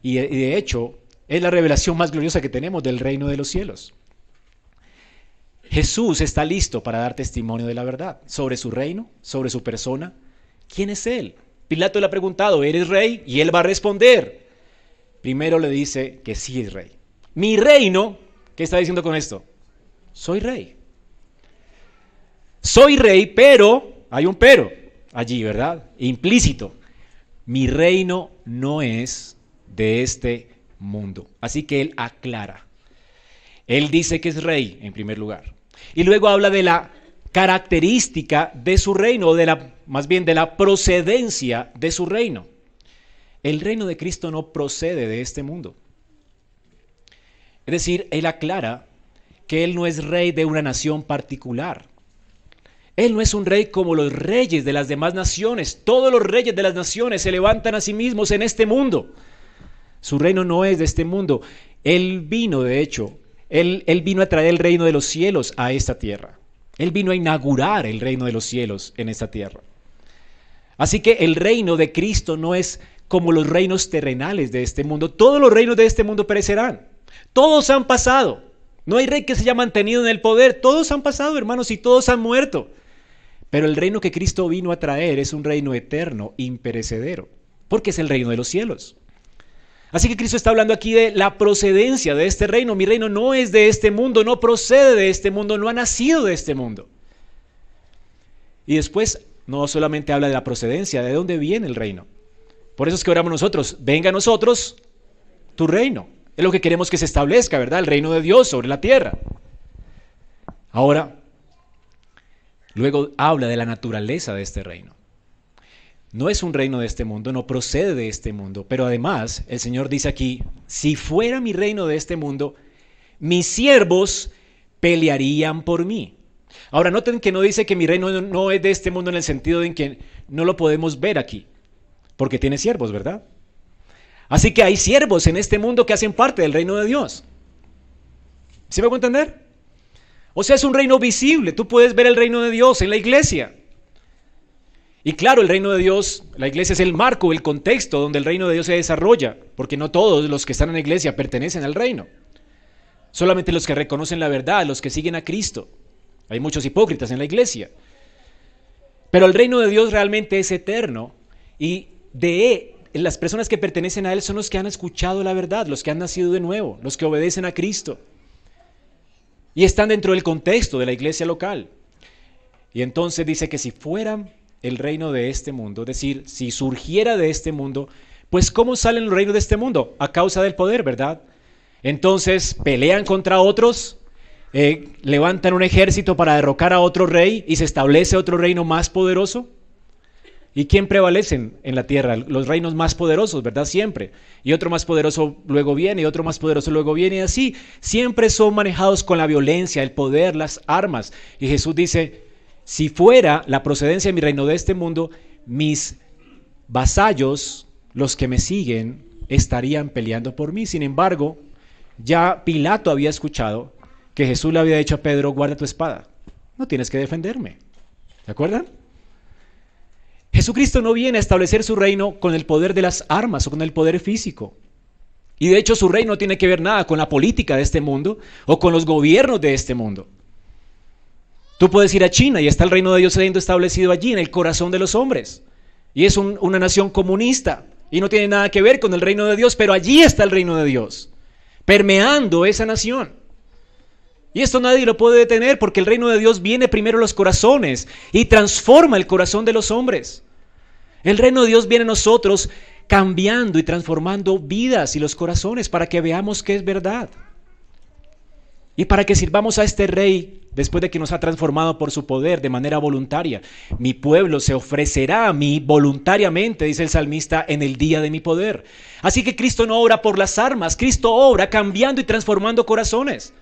Y de hecho, es la revelación más gloriosa que tenemos del reino de los cielos. Jesús está listo para dar testimonio de la verdad sobre su reino, sobre su persona. ¿Quién es Él? Pilato le ha preguntado, ¿eres rey? Y Él va a responder. Primero le dice que sí es rey. Mi reino, ¿qué está diciendo con esto? Soy rey. Soy rey, pero, hay un pero allí, ¿verdad? Implícito. Mi reino no es de este mundo. Así que Él aclara. Él dice que es rey, en primer lugar. Y luego habla de la característica de su reino, o de la, más bien de la procedencia de su reino. El reino de Cristo no procede de este mundo. Es decir, Él aclara que Él no es rey de una nación particular. Él no es un rey como los reyes de las demás naciones. Todos los reyes de las naciones se levantan a sí mismos en este mundo. Su reino no es de este mundo. Él vino, de hecho, él, vino a traer el reino de los cielos a esta tierra. Él vino a inaugurar el reino de los cielos en esta tierra. Así que el reino de Cristo no es como los reinos terrenales de este mundo. Todos los reinos de este mundo perecerán. Todos han pasado. No hay rey que se haya mantenido en el poder. Todos han pasado, hermanos, y todos han muerto. Pero el reino que Cristo vino a traer es un reino eterno, imperecedero, porque es el reino de los cielos. Así que Cristo está hablando aquí de la procedencia de este reino. Mi reino no es de este mundo, no procede de este mundo, no ha nacido de este mundo. Y después no solamente habla de la procedencia, de dónde viene el reino. Por eso es que oramos nosotros, venga a nosotros tu reino. Es lo que queremos que se establezca, ¿verdad? El reino de Dios sobre la tierra. Ahora, luego habla de la naturaleza de este reino no es un reino de este mundo, no procede de este mundo, pero además el Señor dice aquí, si fuera mi reino de este mundo, mis siervos pelearían por mí. Ahora noten que no dice que mi reino no es de este mundo en el sentido de que no lo podemos ver aquí, porque tiene siervos, ¿verdad? Así que hay siervos en este mundo que hacen parte del reino de Dios. ¿Sí me puedo entender? O sea, es un reino visible. Tú puedes ver el reino de Dios en la iglesia. Y claro, el reino de Dios, la iglesia es el marco, el contexto donde el reino de Dios se desarrolla, porque no todos los que están en la iglesia pertenecen al reino. Solamente los que reconocen la verdad, los que siguen a Cristo. Hay muchos hipócritas en la iglesia. Pero el reino de Dios realmente es eterno y de las personas que pertenecen a Él son los que han escuchado la verdad, los que han nacido de nuevo, los que obedecen a Cristo. Y están dentro del contexto de la iglesia local. Y entonces dice que si fueran el reino de este mundo, es decir, si surgiera de este mundo, pues ¿cómo salen los reinos de este mundo? A causa del poder, ¿verdad? Entonces pelean contra otros, eh, levantan un ejército para derrocar a otro rey y se establece otro reino más poderoso. ¿Y quién prevalecen en la tierra? Los reinos más poderosos, ¿verdad? Siempre. Y otro más poderoso luego viene, y otro más poderoso luego viene, y así. Siempre son manejados con la violencia, el poder, las armas. Y Jesús dice, si fuera la procedencia de mi reino de este mundo, mis vasallos, los que me siguen, estarían peleando por mí. Sin embargo, ya Pilato había escuchado que Jesús le había dicho a Pedro, guarda tu espada, no tienes que defenderme. ¿De acuerdan? Jesucristo no viene a establecer su reino con el poder de las armas o con el poder físico. Y de hecho su reino no tiene que ver nada con la política de este mundo o con los gobiernos de este mundo. Tú puedes ir a China y está el reino de Dios siendo establecido allí, en el corazón de los hombres. Y es una nación comunista y no tiene nada que ver con el reino de Dios, pero allí está el reino de Dios, permeando esa nación. Y esto nadie lo puede detener porque el reino de Dios viene primero a los corazones y transforma el corazón de los hombres. El reino de Dios viene a nosotros cambiando y transformando vidas y los corazones para que veamos que es verdad. Y para que sirvamos a este rey después de que nos ha transformado por su poder de manera voluntaria. Mi pueblo se ofrecerá a mí voluntariamente, dice el salmista, en el día de mi poder. Así que Cristo no obra por las armas, Cristo obra cambiando y transformando corazones.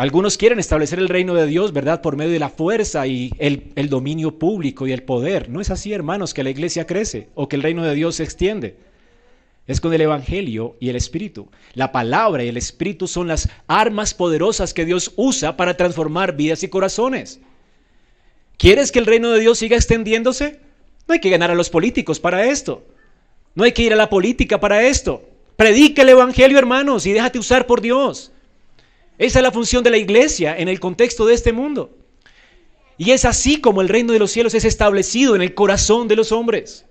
Algunos quieren establecer el reino de Dios, ¿verdad? Por medio de la fuerza y el, dominio público y el poder. No es así, hermanos, que la iglesia crece o que el reino de Dios se extiende es con el Evangelio y el Espíritu. La palabra y el Espíritu son las armas poderosas que Dios usa para transformar vidas y corazones. ¿Quieres que el reino de Dios siga extendiéndose? No hay que ganar a los políticos para esto. No hay que ir a la política para esto. Predica el Evangelio, hermanos, y déjate usar por Dios. Esa es la función de la iglesia en el contexto de este mundo. Y es así como el reino de los cielos es establecido en el corazón de los hombres.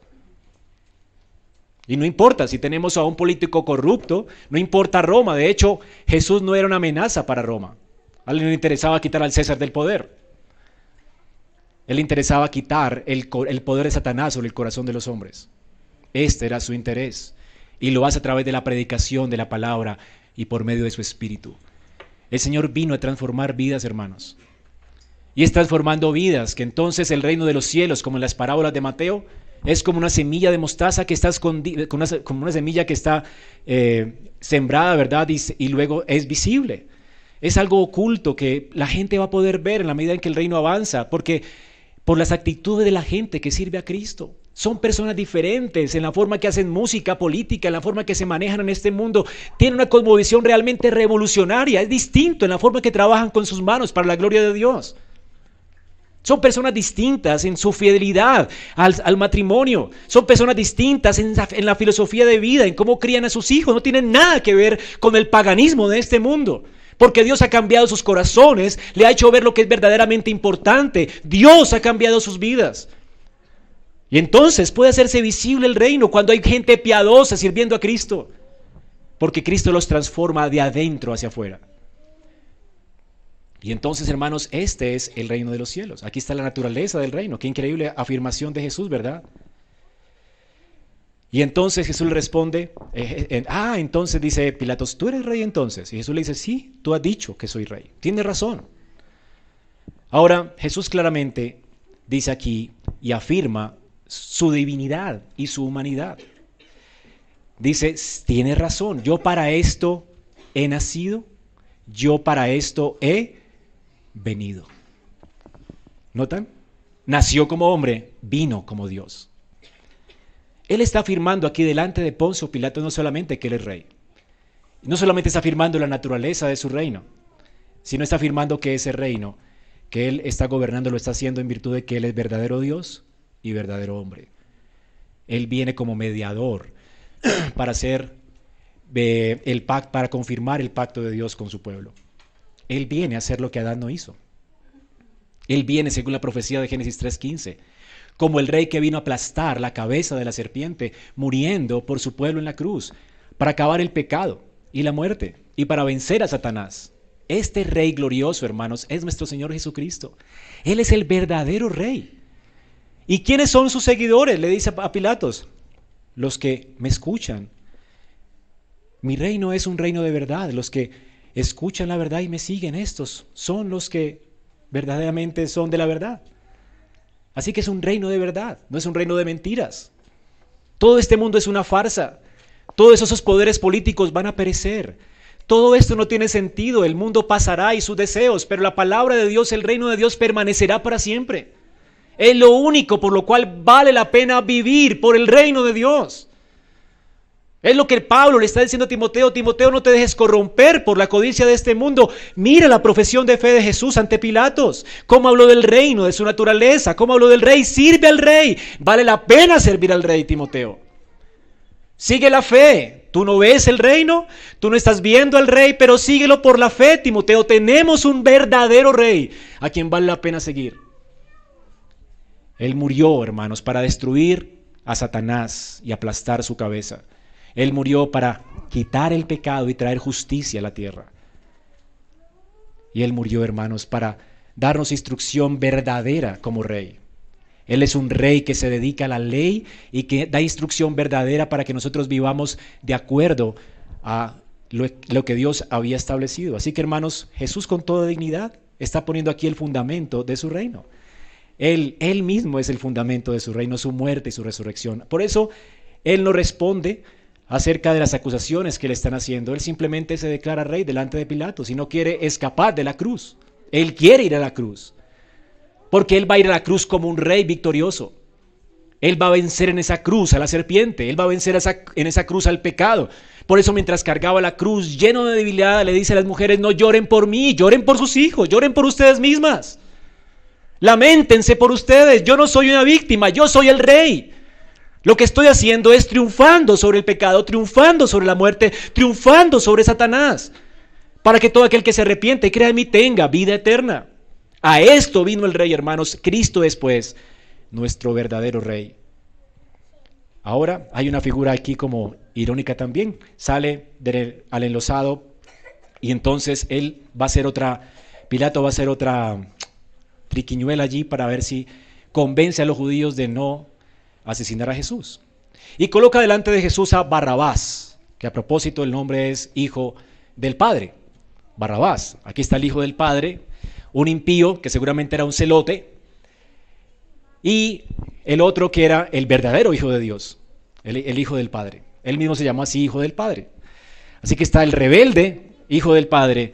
Y no importa si tenemos a un político corrupto, no importa Roma. De hecho, Jesús no era una amenaza para Roma. A él le interesaba quitar al César del poder. Él le interesaba quitar el, el poder de Satanás sobre el corazón de los hombres. Este era su interés. Y lo hace a través de la predicación de la palabra y por medio de su espíritu. El Señor vino a transformar vidas, hermanos. Y es transformando vidas que entonces el reino de los cielos, como en las parábolas de Mateo, es como una semilla de mostaza que está escondida, como una semilla que está eh, sembrada, ¿verdad? Y, y luego es visible. Es algo oculto que la gente va a poder ver en la medida en que el reino avanza, porque por las actitudes de la gente que sirve a Cristo. Son personas diferentes en la forma que hacen música, política, en la forma que se manejan en este mundo. Tienen una cosmovisión realmente revolucionaria. Es distinto en la forma que trabajan con sus manos para la gloria de Dios. Son personas distintas en su fidelidad al, matrimonio. Son personas distintas en la, en la filosofía de vida, en cómo crían a sus hijos. No tienen nada que ver con el paganismo de este mundo. Porque Dios ha cambiado sus corazones, le ha hecho ver lo que es verdaderamente importante. Dios ha cambiado sus vidas. Y entonces puede hacerse visible el reino cuando hay gente piadosa sirviendo a Cristo. Porque Cristo los transforma de adentro hacia afuera. Y entonces, hermanos, este es el reino de los cielos. Aquí está la naturaleza del reino. Qué increíble afirmación de Jesús, ¿verdad? Y entonces Jesús le responde, eh, eh, ah, entonces dice Pilatos, ¿tú eres rey entonces? Y Jesús le dice, sí, tú has dicho que soy rey. Tiene razón. Ahora, Jesús claramente dice aquí y afirma su divinidad y su humanidad. Dice, tiene razón, yo para esto he nacido, yo para esto he venido. ¿Notan? Nació como hombre, vino como Dios. Él está afirmando aquí delante de Poncio Pilato no solamente que él es rey, no solamente está afirmando la naturaleza de su reino, sino está afirmando que ese reino que él está gobernando lo está haciendo en virtud de que él es verdadero Dios y verdadero hombre. Él viene como mediador para hacer eh, el pacto, para confirmar el pacto de Dios con su pueblo. Él viene a hacer lo que Adán no hizo. Él viene, según la profecía de Génesis 3.15, como el rey que vino a aplastar la cabeza de la serpiente, muriendo por su pueblo en la cruz, para acabar el pecado y la muerte, y para vencer a Satanás. Este rey glorioso, hermanos, es nuestro Señor Jesucristo. Él es el verdadero rey. ¿Y quiénes son sus seguidores? Le dice a Pilatos. Los que me escuchan. Mi reino es un reino de verdad. Los que escuchan la verdad y me siguen, estos son los que verdaderamente son de la verdad. Así que es un reino de verdad, no es un reino de mentiras. Todo este mundo es una farsa. Todos esos poderes políticos van a perecer. Todo esto no tiene sentido. El mundo pasará y sus deseos, pero la palabra de Dios, el reino de Dios permanecerá para siempre. Es lo único por lo cual vale la pena vivir por el reino de Dios. Es lo que Pablo le está diciendo a Timoteo, Timoteo no te dejes corromper por la codicia de este mundo. Mira la profesión de fe de Jesús ante Pilatos, cómo habló del reino, de su naturaleza, cómo habló del rey, sirve al rey. Vale la pena servir al rey, Timoteo. Sigue la fe. Tú no ves el reino, tú no estás viendo al rey, pero síguelo por la fe, Timoteo. Tenemos un verdadero rey a quien vale la pena seguir. Él murió, hermanos, para destruir a Satanás y aplastar su cabeza. Él murió para quitar el pecado y traer justicia a la tierra. Y Él murió, hermanos, para darnos instrucción verdadera como rey. Él es un rey que se dedica a la ley y que da instrucción verdadera para que nosotros vivamos de acuerdo a lo, lo, que Dios había establecido. Así que hermanos, Jesús con toda dignidad está poniendo aquí el fundamento de su reino. Él, él mismo es el fundamento de su reino, su muerte y su resurrección. Por eso Él no responde acerca de las acusaciones que le están haciendo. Él simplemente se declara rey delante de Pilato y no quiere escapar de la cruz. Él quiere ir a la cruz. Porque Él va a ir a la cruz como un rey victorioso. Él va a vencer en esa cruz a la serpiente. Él va a vencer en esa cruz al pecado. Por eso mientras cargaba la cruz lleno de debilidad, le dice a las mujeres, no lloren por mí, lloren por sus hijos, lloren por ustedes mismas. Lamentense por ustedes. Yo no soy una víctima, yo soy el rey. Lo que estoy haciendo es triunfando sobre el pecado, triunfando sobre la muerte, triunfando sobre Satanás, para que todo aquel que se arrepiente y crea en mí tenga vida eterna. A esto vino el rey, hermanos. Cristo es pues nuestro verdadero rey. Ahora hay una figura aquí como irónica también. Sale al enlosado y entonces él va a hacer otra, Pilato va a hacer otra triquiñuela allí para ver si convence a los judíos de no asesinar a Jesús. Y coloca delante de Jesús a Barrabás, que a propósito el nombre es hijo del Padre. Barrabás, aquí está el hijo del Padre, un impío que seguramente era un celote, y el otro que era el verdadero hijo de Dios, el, hijo del Padre. Él mismo se llamó así hijo del Padre. Así que está el rebelde, hijo del Padre,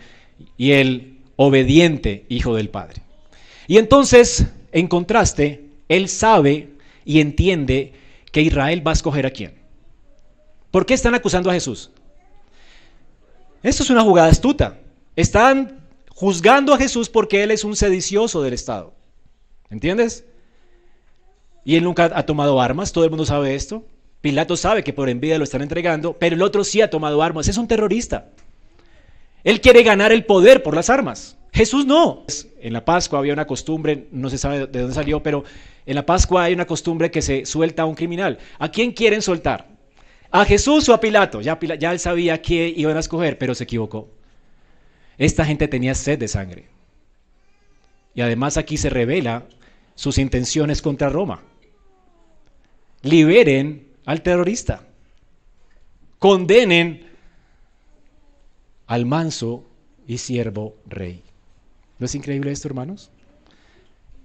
y el obediente, hijo del Padre. Y entonces, en contraste, él sabe y entiende que Israel va a escoger a quién. ¿Por qué están acusando a Jesús? Esto es una jugada astuta. Están juzgando a Jesús porque él es un sedicioso del Estado. ¿Entiendes? Y él nunca ha tomado armas, todo el mundo sabe esto. Pilato sabe que por envidia lo están entregando, pero el otro sí ha tomado armas, es un terrorista. Él quiere ganar el poder por las armas. Jesús no. En la Pascua había una costumbre, no se sabe de dónde salió, pero en la Pascua hay una costumbre que se suelta a un criminal. ¿A quién quieren soltar? ¿A Jesús o a Pilato? Ya, él sabía que iban a escoger, pero se equivocó. Esta gente tenía sed de sangre. Y además aquí se revela sus intenciones contra Roma. Liberen al terrorista. Condenen al manso y siervo rey. ¿No es increíble esto, hermanos?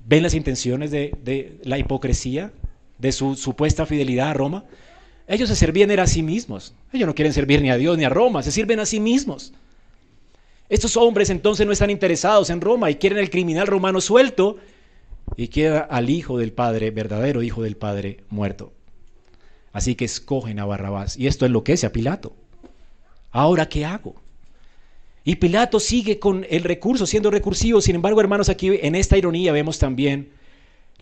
¿Ven las intenciones de, la hipocresía, de su supuesta fidelidad a Roma? Ellos se servían a sí mismos. Ellos no quieren servir ni a Dios ni a Roma, se sirven a sí mismos. Estos hombres entonces no están interesados en Roma y quieren el criminal romano suelto y queda al hijo del Padre, verdadero hijo del Padre, muerto. Así que escogen a Barrabás. Y esto enloquece a Pilato. Ahora, ¿qué hago? Y Pilato sigue con el recurso, siendo recursivo. Sin embargo, hermanos, aquí en esta ironía vemos también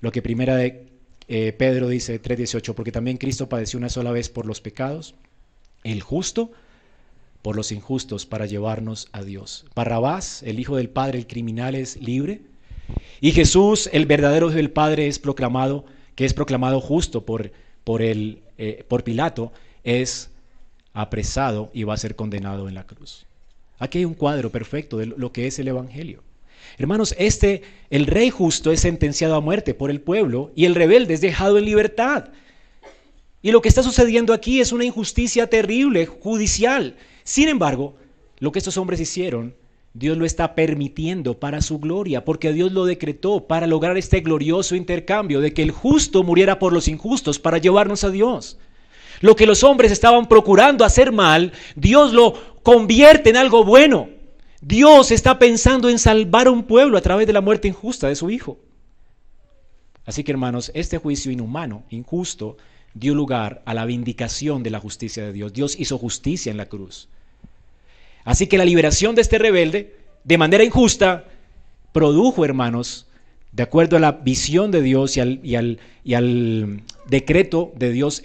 lo que primera de eh, Pedro dice 3.18, porque también Cristo padeció una sola vez por los pecados, el justo por los injustos, para llevarnos a Dios. Barrabás, el Hijo del Padre, el criminal, es libre. Y Jesús, el verdadero Hijo del Padre, es proclamado, que es proclamado justo por, por, el, eh, por Pilato, es apresado y va a ser condenado en la cruz. Aquí hay un cuadro perfecto de lo que es el Evangelio. Hermanos, este, el rey justo es sentenciado a muerte por el pueblo y el rebelde es dejado en libertad. Y lo que está sucediendo aquí es una injusticia terrible, judicial. Sin embargo, lo que estos hombres hicieron, Dios lo está permitiendo para su gloria, porque Dios lo decretó para lograr este glorioso intercambio de que el justo muriera por los injustos para llevarnos a Dios. Lo que los hombres estaban procurando hacer mal, Dios lo convierte en algo bueno. Dios está pensando en salvar a un pueblo a través de la muerte injusta de su Hijo. Así que hermanos, este juicio inhumano, injusto, dio lugar a la vindicación de la justicia de Dios. Dios hizo justicia en la cruz. Así que la liberación de este rebelde, de manera injusta, produjo, hermanos, de acuerdo a la visión de Dios y al, y al, y al decreto de Dios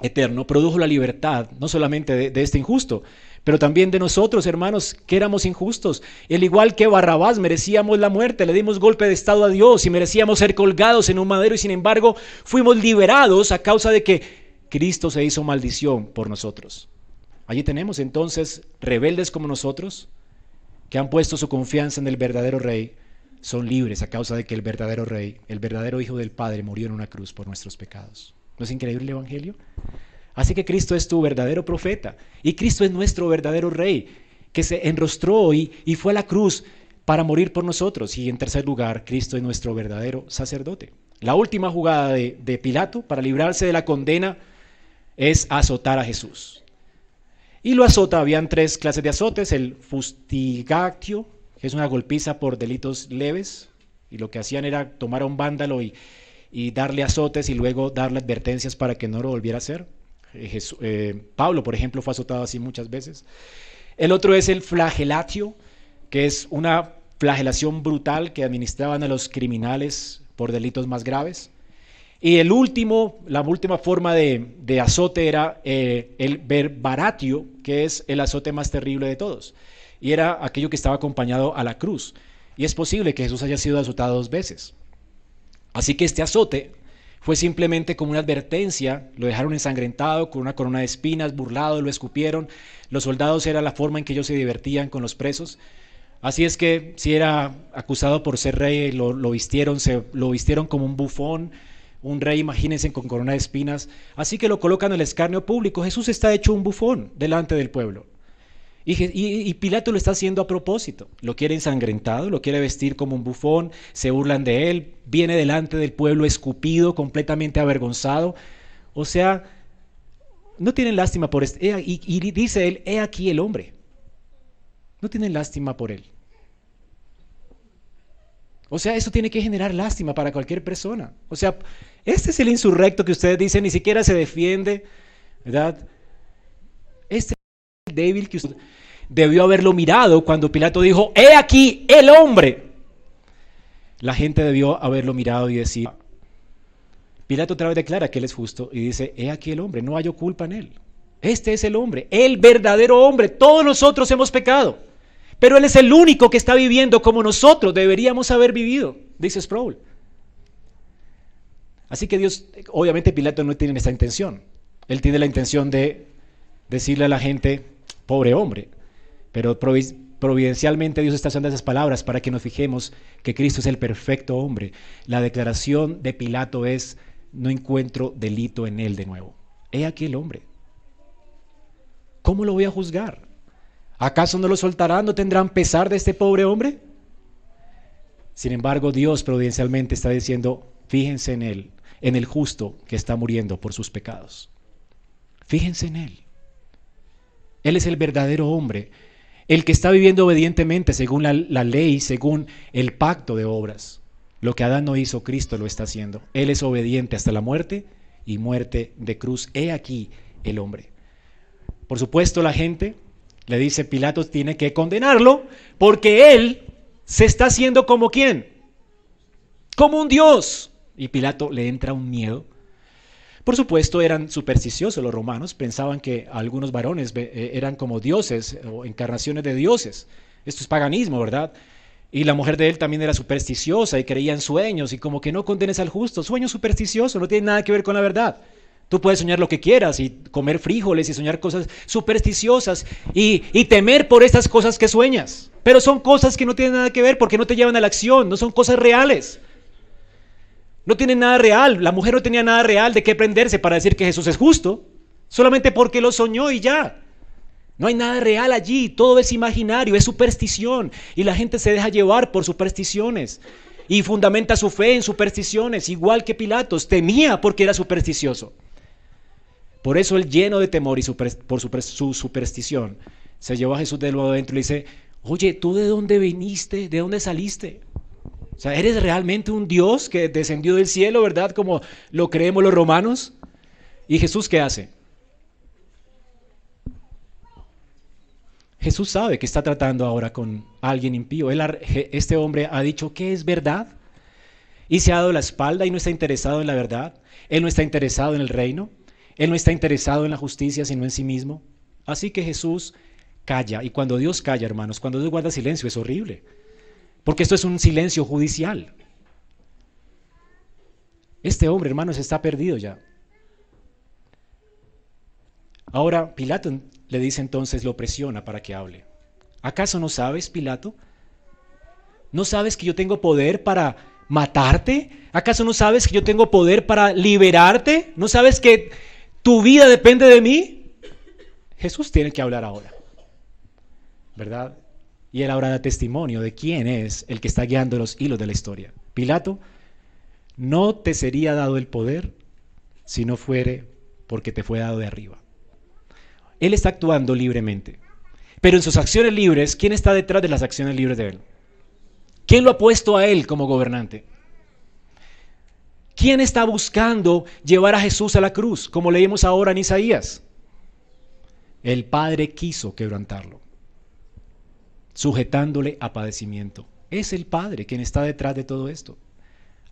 eterno produjo la libertad, no solamente de, este injusto, pero también de nosotros, hermanos, que éramos injustos. El igual que Barrabás merecíamos la muerte, le dimos golpe de estado a Dios y merecíamos ser colgados en un madero y sin embargo fuimos liberados a causa de que Cristo se hizo maldición por nosotros. Allí tenemos entonces rebeldes como nosotros, que han puesto su confianza en el verdadero Rey, son libres a causa de que el verdadero Rey, el verdadero Hijo del Padre, murió en una cruz por nuestros pecados. ¿No es increíble el Evangelio? Así que Cristo es tu verdadero profeta y Cristo es nuestro verdadero rey que se enrostró y, y fue a la cruz para morir por nosotros. Y en tercer lugar, Cristo es nuestro verdadero sacerdote. La última jugada de, de Pilato para librarse de la condena es azotar a Jesús. Y lo azota, habían tres clases de azotes, el fustigatio, que es una golpiza por delitos leves, y lo que hacían era tomar a un vándalo y, y darle azotes y luego darle advertencias para que no lo volviera a hacer. Eh, eh, Pablo, por ejemplo, fue azotado así muchas veces. El otro es el flagelatio, que es una flagelación brutal que administraban a los criminales por delitos más graves. Y el último, la última forma de, azote era eh, el verbaratio, que es el azote más terrible de todos. Y era aquello que estaba acompañado a la cruz. Y es posible que Jesús haya sido azotado dos veces. Así que este azote fue simplemente como una advertencia, lo dejaron ensangrentado, con una corona de espinas, burlado, lo escupieron. Los soldados era la forma en que ellos se divertían con los presos. Así es que si era acusado por ser rey, lo, vistieron, se, lo vistieron como un bufón, un rey, imagínense, con corona de espinas. Así que lo colocan en el escarnio público. Jesús está hecho un bufón delante del pueblo. Y, Pilato lo está haciendo a propósito. Lo quiere ensangrentado, lo quiere vestir como un bufón, se burlan de él, viene delante del pueblo escupido, completamente avergonzado. O sea, no tienen lástima por este. Y, y dice él, he aquí el hombre. No tienen lástima por él. O sea, eso tiene que generar lástima para cualquier persona. O sea, este es el insurrecto que ustedes dicen, ni siquiera se defiende, ¿verdad? Este es el débil que usted debió haberlo mirado cuando Pilato dijo, he aquí el hombre. La gente debió haberlo mirado y decir, Pilato otra vez declara que él es justo y dice, he aquí el hombre, no hay culpa en él. Este es el hombre, el verdadero hombre. Todos nosotros hemos pecado. Pero Él es el único que está viviendo como nosotros deberíamos haber vivido, dice Sproul. Así que Dios, obviamente Pilato no tiene esa intención. Él tiene la intención de decirle a la gente, pobre hombre. Pero providencialmente Dios está haciendo esas palabras para que nos fijemos que Cristo es el perfecto hombre. La declaración de Pilato es, no encuentro delito en él de nuevo. He aquí el hombre. ¿Cómo lo voy a juzgar? ¿Acaso no lo soltarán? ¿No tendrán pesar de este pobre hombre? Sin embargo, Dios providencialmente está diciendo, fíjense en él, en el justo que está muriendo por sus pecados. Fíjense en él. Él es el verdadero hombre, el que está viviendo obedientemente según la, ley, según el pacto de obras. Lo que Adán no hizo, Cristo lo está haciendo. Él es obediente hasta la muerte y muerte de cruz. He aquí el hombre. Por supuesto, la gente le dice Pilato tiene que condenarlo porque él se está haciendo como quién? Como un dios. Y Pilato le entra un miedo. Por supuesto, eran supersticiosos los romanos, pensaban que algunos varones eh, eran como dioses o encarnaciones de dioses. Esto es paganismo, ¿verdad? Y la mujer de él también era supersticiosa y creía en sueños y como que no condenes al justo. Sueño supersticioso, no tiene nada que ver con la verdad. Tú puedes soñar lo que quieras y comer frijoles y soñar cosas supersticiosas y, temer por estas cosas que sueñas. Pero son cosas que no tienen nada que ver porque no te llevan a la acción, no son cosas reales. No tienen nada real. La mujer no tenía nada real de qué prenderse para decir que Jesús es justo, solamente porque lo soñó y ya. No hay nada real allí, todo es imaginario, es superstición y la gente se deja llevar por supersticiones y fundamenta su fe en supersticiones, igual que Pilatos, temía porque era supersticioso. Por eso él lleno de temor y por su, superstición, se llevó a Jesús de nuevo adentro y le dice, oye, ¿tú de dónde viniste? ¿De dónde saliste? O sea, ¿eres realmente un Dios que descendió del cielo, verdad? Como lo creemos los romanos. ¿Y Jesús qué hace? Jesús sabe que está tratando ahora con alguien impío. este hombre ha dicho que es verdad y se ha dado la espalda y no está interesado en la verdad. Él no está interesado en el reino. Él no está interesado en la justicia, sino en sí mismo. Así que Jesús calla. Y cuando Dios calla, hermanos, cuando Dios guarda silencio, es horrible. Porque esto es un silencio judicial. Este hombre, hermanos, está perdido ya. Ahora Pilato le dice entonces, lo presiona para que hable. ¿Acaso no sabes, Pilato? ¿No sabes que yo tengo poder para matarte? ¿Acaso no sabes que yo tengo poder para liberarte? ¿No sabes que ¿Tu vida depende de mí? Jesús tiene que hablar ahora. ¿Verdad? Y él ahora da testimonio de quién es el que está guiando los hilos de la historia. Pilato, no te sería dado el poder si no fuere porque te fue dado de arriba. Él está actuando libremente. Pero en sus acciones libres, ¿quién está detrás de las acciones libres de él? ¿Quién lo ha puesto a él como gobernante? ¿Quién está buscando llevar a Jesús a la cruz, como leímos ahora en Isaías? El Padre quiso quebrantarlo, sujetándole a padecimiento. Es el Padre quien está detrás de todo esto,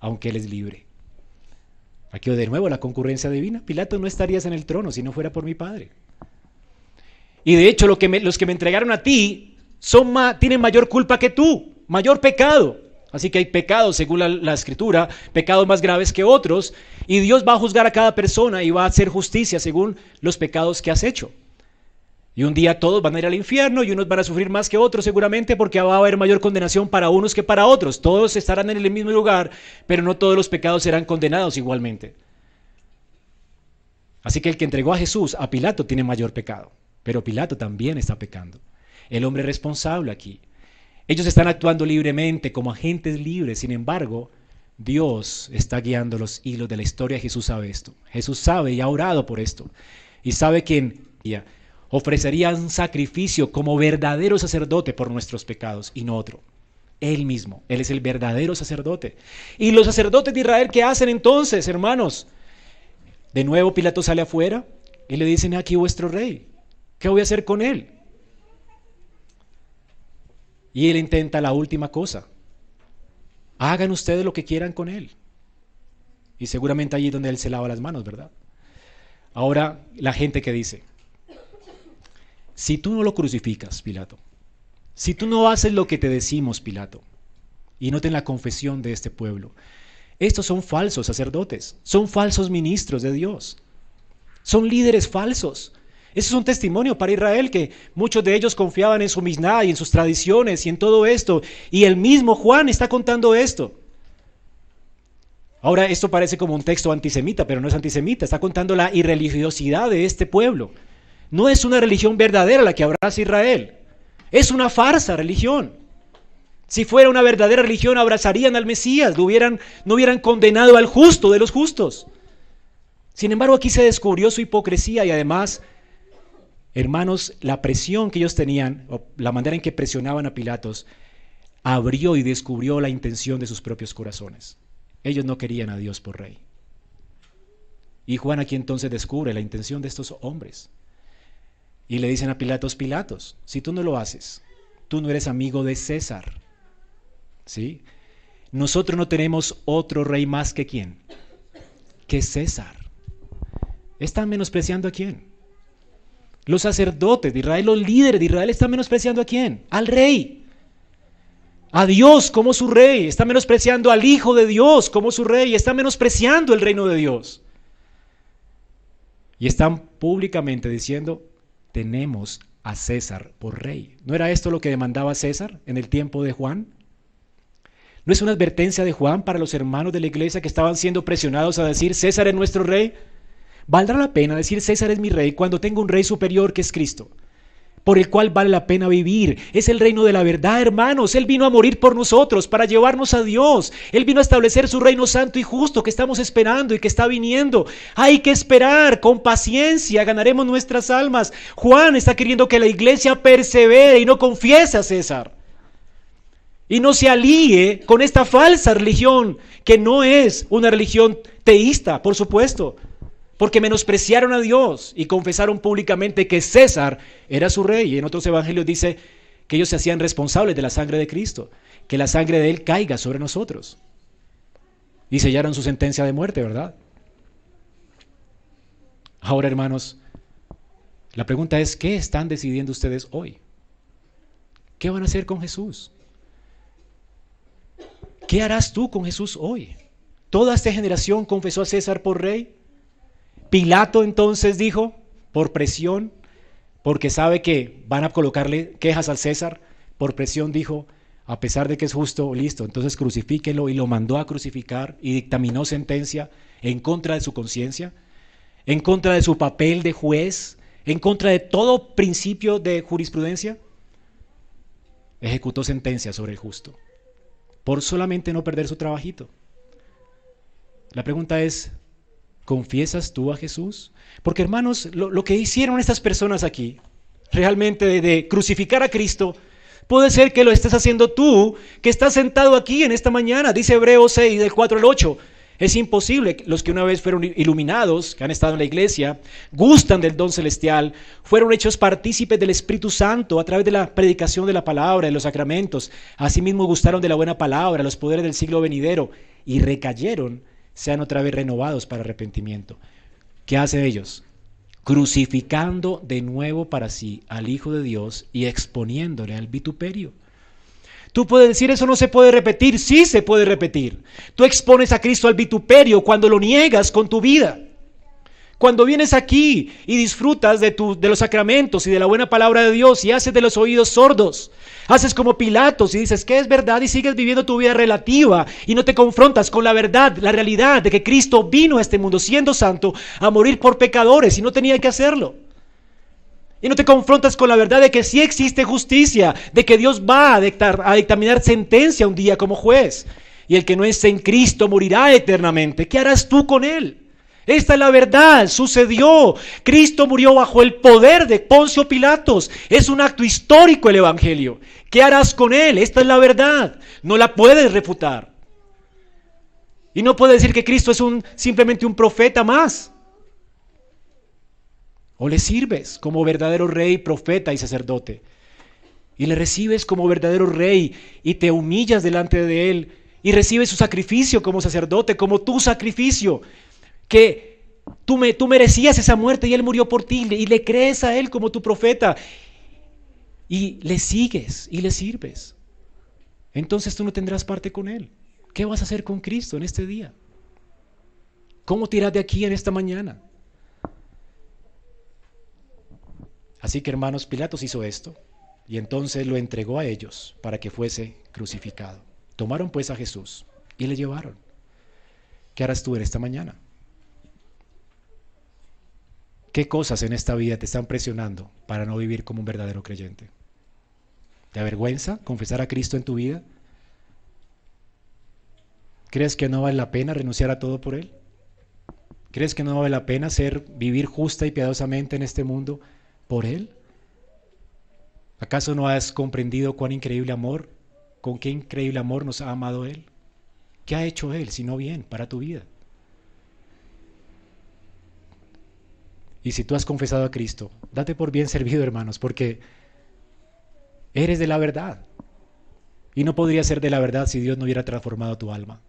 aunque Él es libre. Aquí de nuevo la concurrencia divina. Pilato, no estarías en el trono si no fuera por mi Padre. Y de hecho los que me entregaron a ti tienen mayor culpa que tú, mayor pecado. Así que hay pecados, según la, escritura, pecados más graves que otros, y Dios va a juzgar a cada persona y va a hacer justicia según los pecados que has hecho. Y un día todos van a ir al infierno y unos van a sufrir más que otros seguramente porque va a haber mayor condenación para unos que para otros. Todos estarán en el mismo lugar, pero no todos los pecados serán condenados igualmente. Así que el que entregó a Jesús, a Pilato, tiene mayor pecado. Pero Pilato también está pecando. El hombre responsable aquí. Ellos están actuando libremente como agentes libres, sin embargo, Dios está guiando los hilos de la historia. Jesús sabe esto. Jesús sabe y ha orado por esto. Y sabe que ofrecería un sacrificio como verdadero sacerdote por nuestros pecados y no otro. Él mismo, Él es el verdadero sacerdote. Y los sacerdotes de Israel, ¿qué hacen entonces, hermanos? De nuevo Pilato sale afuera y le dicen, aquí vuestro rey. ¿Qué voy a hacer con él? Y él intenta la última cosa. Hagan ustedes lo que quieran con él. Y seguramente allí donde él se lava las manos, ¿verdad? Ahora la gente que dice, si tú no lo crucificas, Pilato, si tú no haces lo que te decimos, Pilato, y noten la confesión de este pueblo, estos son falsos sacerdotes, son falsos ministros de Dios, son líderes falsos. Ese es un testimonio para Israel que muchos de ellos confiaban en su misná y en sus tradiciones y en todo esto. Y el mismo Juan está contando esto. Ahora, esto parece como un texto antisemita, pero no es antisemita. Está contando la irreligiosidad de este pueblo. No es una religión verdadera la que abraza Israel. Es una farsa religión. Si fuera una verdadera religión, abrazarían al Mesías, no hubieran, condenado al justo de los justos. Sin embargo, aquí se descubrió su hipocresía y además, hermanos, la presión que ellos tenían, o la manera en que presionaban a Pilatos, abrió y descubrió la intención de sus propios corazones. Ellos no querían a Dios por rey. Y Juan aquí entonces descubre la intención de estos hombres. Y le dicen a Pilatos, Pilatos, si tú no lo haces, tú no eres amigo de César. ¿Sí? Nosotros no tenemos otro rey más que quién? Que César. ¿Están menospreciando a quién? Los sacerdotes de Israel, los líderes de Israel, están menospreciando a quién? Al rey. A Dios como su rey. Están menospreciando al Hijo de Dios como su rey. Están menospreciando el reino de Dios. Y están públicamente diciendo, tenemos a César por rey. ¿No era esto lo que demandaba César en el tiempo de Juan? ¿No es una advertencia de Juan para los hermanos de la iglesia que estaban siendo presionados a decir César es nuestro rey? ¿Valdrá la pena decir César es mi rey cuando tengo un rey superior que es Cristo? Por el cual vale la pena vivir. Es el reino de la verdad, hermanos. Él vino a morir por nosotros, para llevarnos a Dios. Él vino a establecer su reino santo y justo que estamos esperando y que está viniendo. Hay que esperar, con paciencia ganaremos nuestras almas. Juan está queriendo que la iglesia persevere y no confiese a César. Y no se alíe con esta falsa religión, que no es una religión teísta, por supuesto, porque menospreciaron a Dios y confesaron públicamente que César era su rey. Y en otros evangelios dice que ellos se hacían responsables de la sangre de Cristo, que la sangre de Él caiga sobre nosotros. Y sellaron su sentencia de muerte, ¿verdad? Ahora, hermanos, la pregunta es, ¿qué están decidiendo ustedes hoy? ¿Qué van a hacer con Jesús? ¿Qué harás tú con Jesús hoy? Toda esta generación confesó a César por rey. Pilato entonces dijo, por presión, porque sabe que van a colocarle quejas al César, por presión dijo, a pesar de que es justo, listo, entonces crucifíquelo y lo mandó a crucificar y dictaminó sentencia en contra de su conciencia, en contra de su papel de juez, en contra de todo principio de jurisprudencia. Ejecutó sentencia sobre el justo, por solamente no perder su trabajito. La pregunta es, ¿Confiesas tú a Jesús? Porque hermanos, lo, que hicieron estas personas aquí, realmente de, de, crucificar a Cristo, puede ser que lo estés haciendo tú, que estás sentado aquí en esta mañana, dice Hebreos 6, del 4 al 8. Es imposible. Los que una vez fueron iluminados, que han estado en la iglesia, gustan del don celestial, fueron hechos partícipes del Espíritu Santo a través de la predicación de la palabra, de los sacramentos. Asimismo gustaron de la buena palabra, los poderes del siglo venidero, y recayeron, sean otra vez renovados para arrepentimiento. ¿Qué hacen ellos? Crucificando de nuevo para sí al Hijo de Dios y exponiéndole al vituperio. Tú puedes decir, eso no se puede repetir. Sí se puede repetir. Tú expones a Cristo al vituperio cuando lo niegas con tu vida. Cuando vienes aquí y disfrutas de, de los sacramentos y de la buena palabra de Dios y haces de los oídos sordos, haces como Pilatos y dices que es verdad y sigues viviendo tu vida relativa y no te confrontas con la verdad, la realidad de que Cristo vino a este mundo siendo santo a morir por pecadores y no tenía que hacerlo. Y no te confrontas con la verdad de que sí existe justicia, de que Dios va a, dictar, a dictaminar sentencia un día como juez. Y el que no es en Cristo morirá eternamente. ¿Qué harás tú con él? Esta es la verdad, sucedió. Cristo murió bajo el poder de Poncio Pilatos. Es un acto histórico el Evangelio. ¿Qué harás con él? Esta es la verdad. No la puedes refutar. Y no puedes decir que Cristo es un, simplemente un profeta más. O le sirves como verdadero rey, profeta y sacerdote. Y le recibes como verdadero rey y te humillas delante de él y recibes su sacrificio como sacerdote, como tu sacrificio, que tú, me, tú merecías esa muerte y él murió por ti y le crees a él como tu profeta y le sigues y le sirves. Entonces tú no tendrás parte con él. ¿Qué vas a hacer con Cristo en este día? ¿Cómo tiras de aquí en esta mañana? Así que hermanos, Pilatos hizo esto y entonces lo entregó a ellos para que fuese crucificado. Tomaron pues a Jesús y le llevaron. ¿Qué harás tú en esta mañana? ¿Qué cosas en esta vida te están presionando para no vivir como un verdadero creyente? ¿Te avergüenza confesar a Cristo en tu vida? ¿Crees que no vale la pena renunciar a todo por Él? ¿Crees que no vale la pena ser, vivir justa y piadosamente en este mundo por Él? ¿Acaso no has comprendido cuán increíble amor, con qué increíble amor nos ha amado Él? ¿Qué ha hecho Él, si no bien, para tu vida? Y si tú has confesado a Cristo, date por bien servido, hermanos, porque eres de la verdad. Y no podría ser de la verdad si Dios no hubiera transformado tu alma.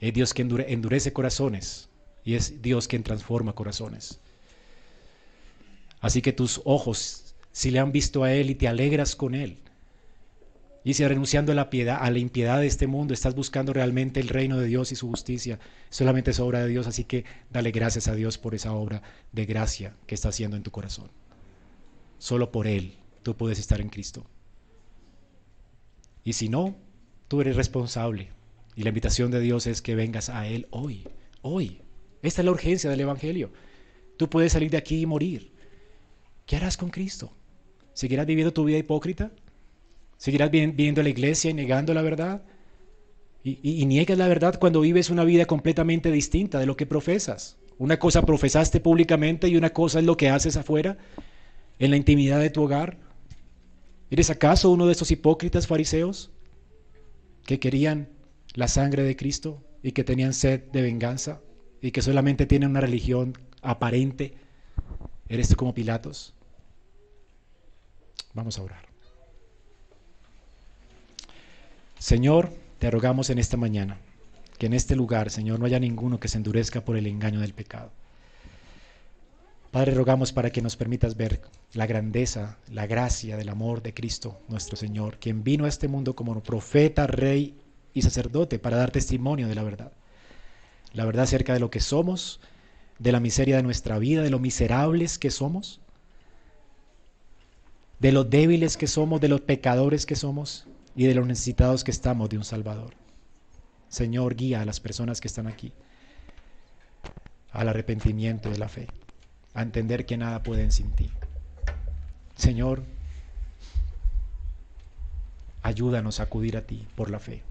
Es Dios que endurece corazones y es Dios quien transforma corazones. Así que tus ojos, si le han visto a Él y te alegras con Él, y si renunciando a la piedad, a la impiedad de este mundo, estás buscando realmente el reino de Dios y su justicia, solamente es obra de Dios, así que dale gracias a Dios por esa obra de gracia que está haciendo en tu corazón. Solo por Él tú puedes estar en Cristo. Y si no, tú eres responsable. Y la invitación de Dios es que vengas a Él hoy, hoy. Esta es la urgencia del Evangelio. Tú puedes salir de aquí y morir. ¿Qué harás con Cristo? ¿Seguirás viviendo tu vida hipócrita? ¿Seguirás viniendo a la iglesia y negando la verdad? Y, niegas la verdad cuando vives una vida completamente distinta de lo que profesas. Una cosa profesaste públicamente y una cosa es lo que haces afuera, en la intimidad de tu hogar. ¿Eres acaso uno de esos hipócritas fariseos que querían la sangre de Cristo y que tenían sed de venganza y que solamente tienen una religión aparente? ¿Eres tú como Pilatos? Vamos a orar. Señor, te rogamos en esta mañana que en este lugar, Señor, no haya ninguno que se endurezca por el engaño del pecado. Padre, rogamos para que nos permitas ver la grandeza, la gracia del amor de Cristo, nuestro Señor, quien vino a este mundo como profeta, rey y sacerdote para dar testimonio de la verdad. La verdad acerca de lo que somos, de la miseria de nuestra vida, de lo miserables que somos, de lo débiles que somos, de los pecadores que somos y de los necesitados que estamos de un Salvador. Señor, guía a las personas que están aquí al arrepentimiento de la fe, a entender que nada pueden sin ti. Señor, ayúdanos a acudir a ti por la fe.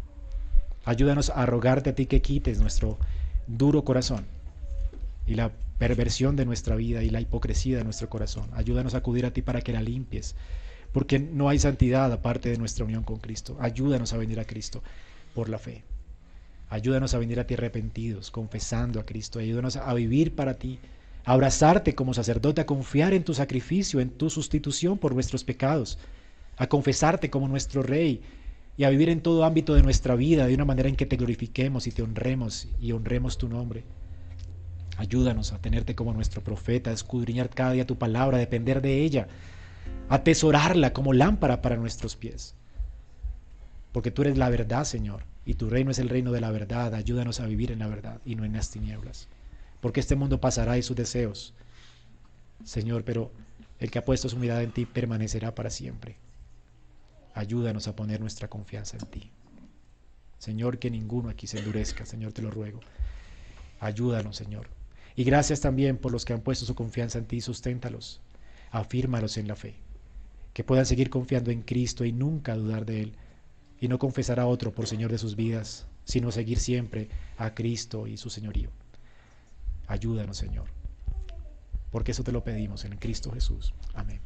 Ayúdanos a rogarte a ti que quites nuestro duro corazón y la perversión de nuestra vida y la hipocresía de nuestro corazón. Ayúdanos a acudir a ti para que la limpies, porque no hay santidad aparte de nuestra unión con Cristo. Ayúdanos a venir a Cristo por la fe. Ayúdanos a venir a ti arrepentidos, confesando a Cristo. Ayúdanos a vivir para ti, a abrazarte como sacerdote, a confiar en tu sacrificio, en tu sustitución por nuestros pecados, a confesarte como nuestro Rey y a vivir en todo ámbito de nuestra vida de una manera en que te glorifiquemos y te honremos y honremos tu nombre. Ayúdanos a tenerte como nuestro profeta, a escudriñar cada día tu palabra, a depender de ella, atesorarla como lámpara para nuestros pies. Porque tú eres la verdad, Señor, y tu reino es el reino de la verdad. Ayúdanos a vivir en la verdad y no en las tinieblas. Porque este mundo pasará y sus deseos, Señor, pero el que ha puesto su mirada en ti permanecerá para siempre. Ayúdanos a poner nuestra confianza en ti. Señor, que ninguno aquí se endurezca, Señor, te lo ruego. Ayúdanos, Señor. Y gracias también por los que han puesto su confianza en ti, susténtalos, afírmalos en la fe, que puedan seguir confiando en Cristo y nunca dudar de Él, y no confesar a otro por Señor de sus vidas, sino seguir siempre a Cristo y su Señorío. Ayúdanos, Señor, porque eso te lo pedimos en Cristo Jesús. Amén.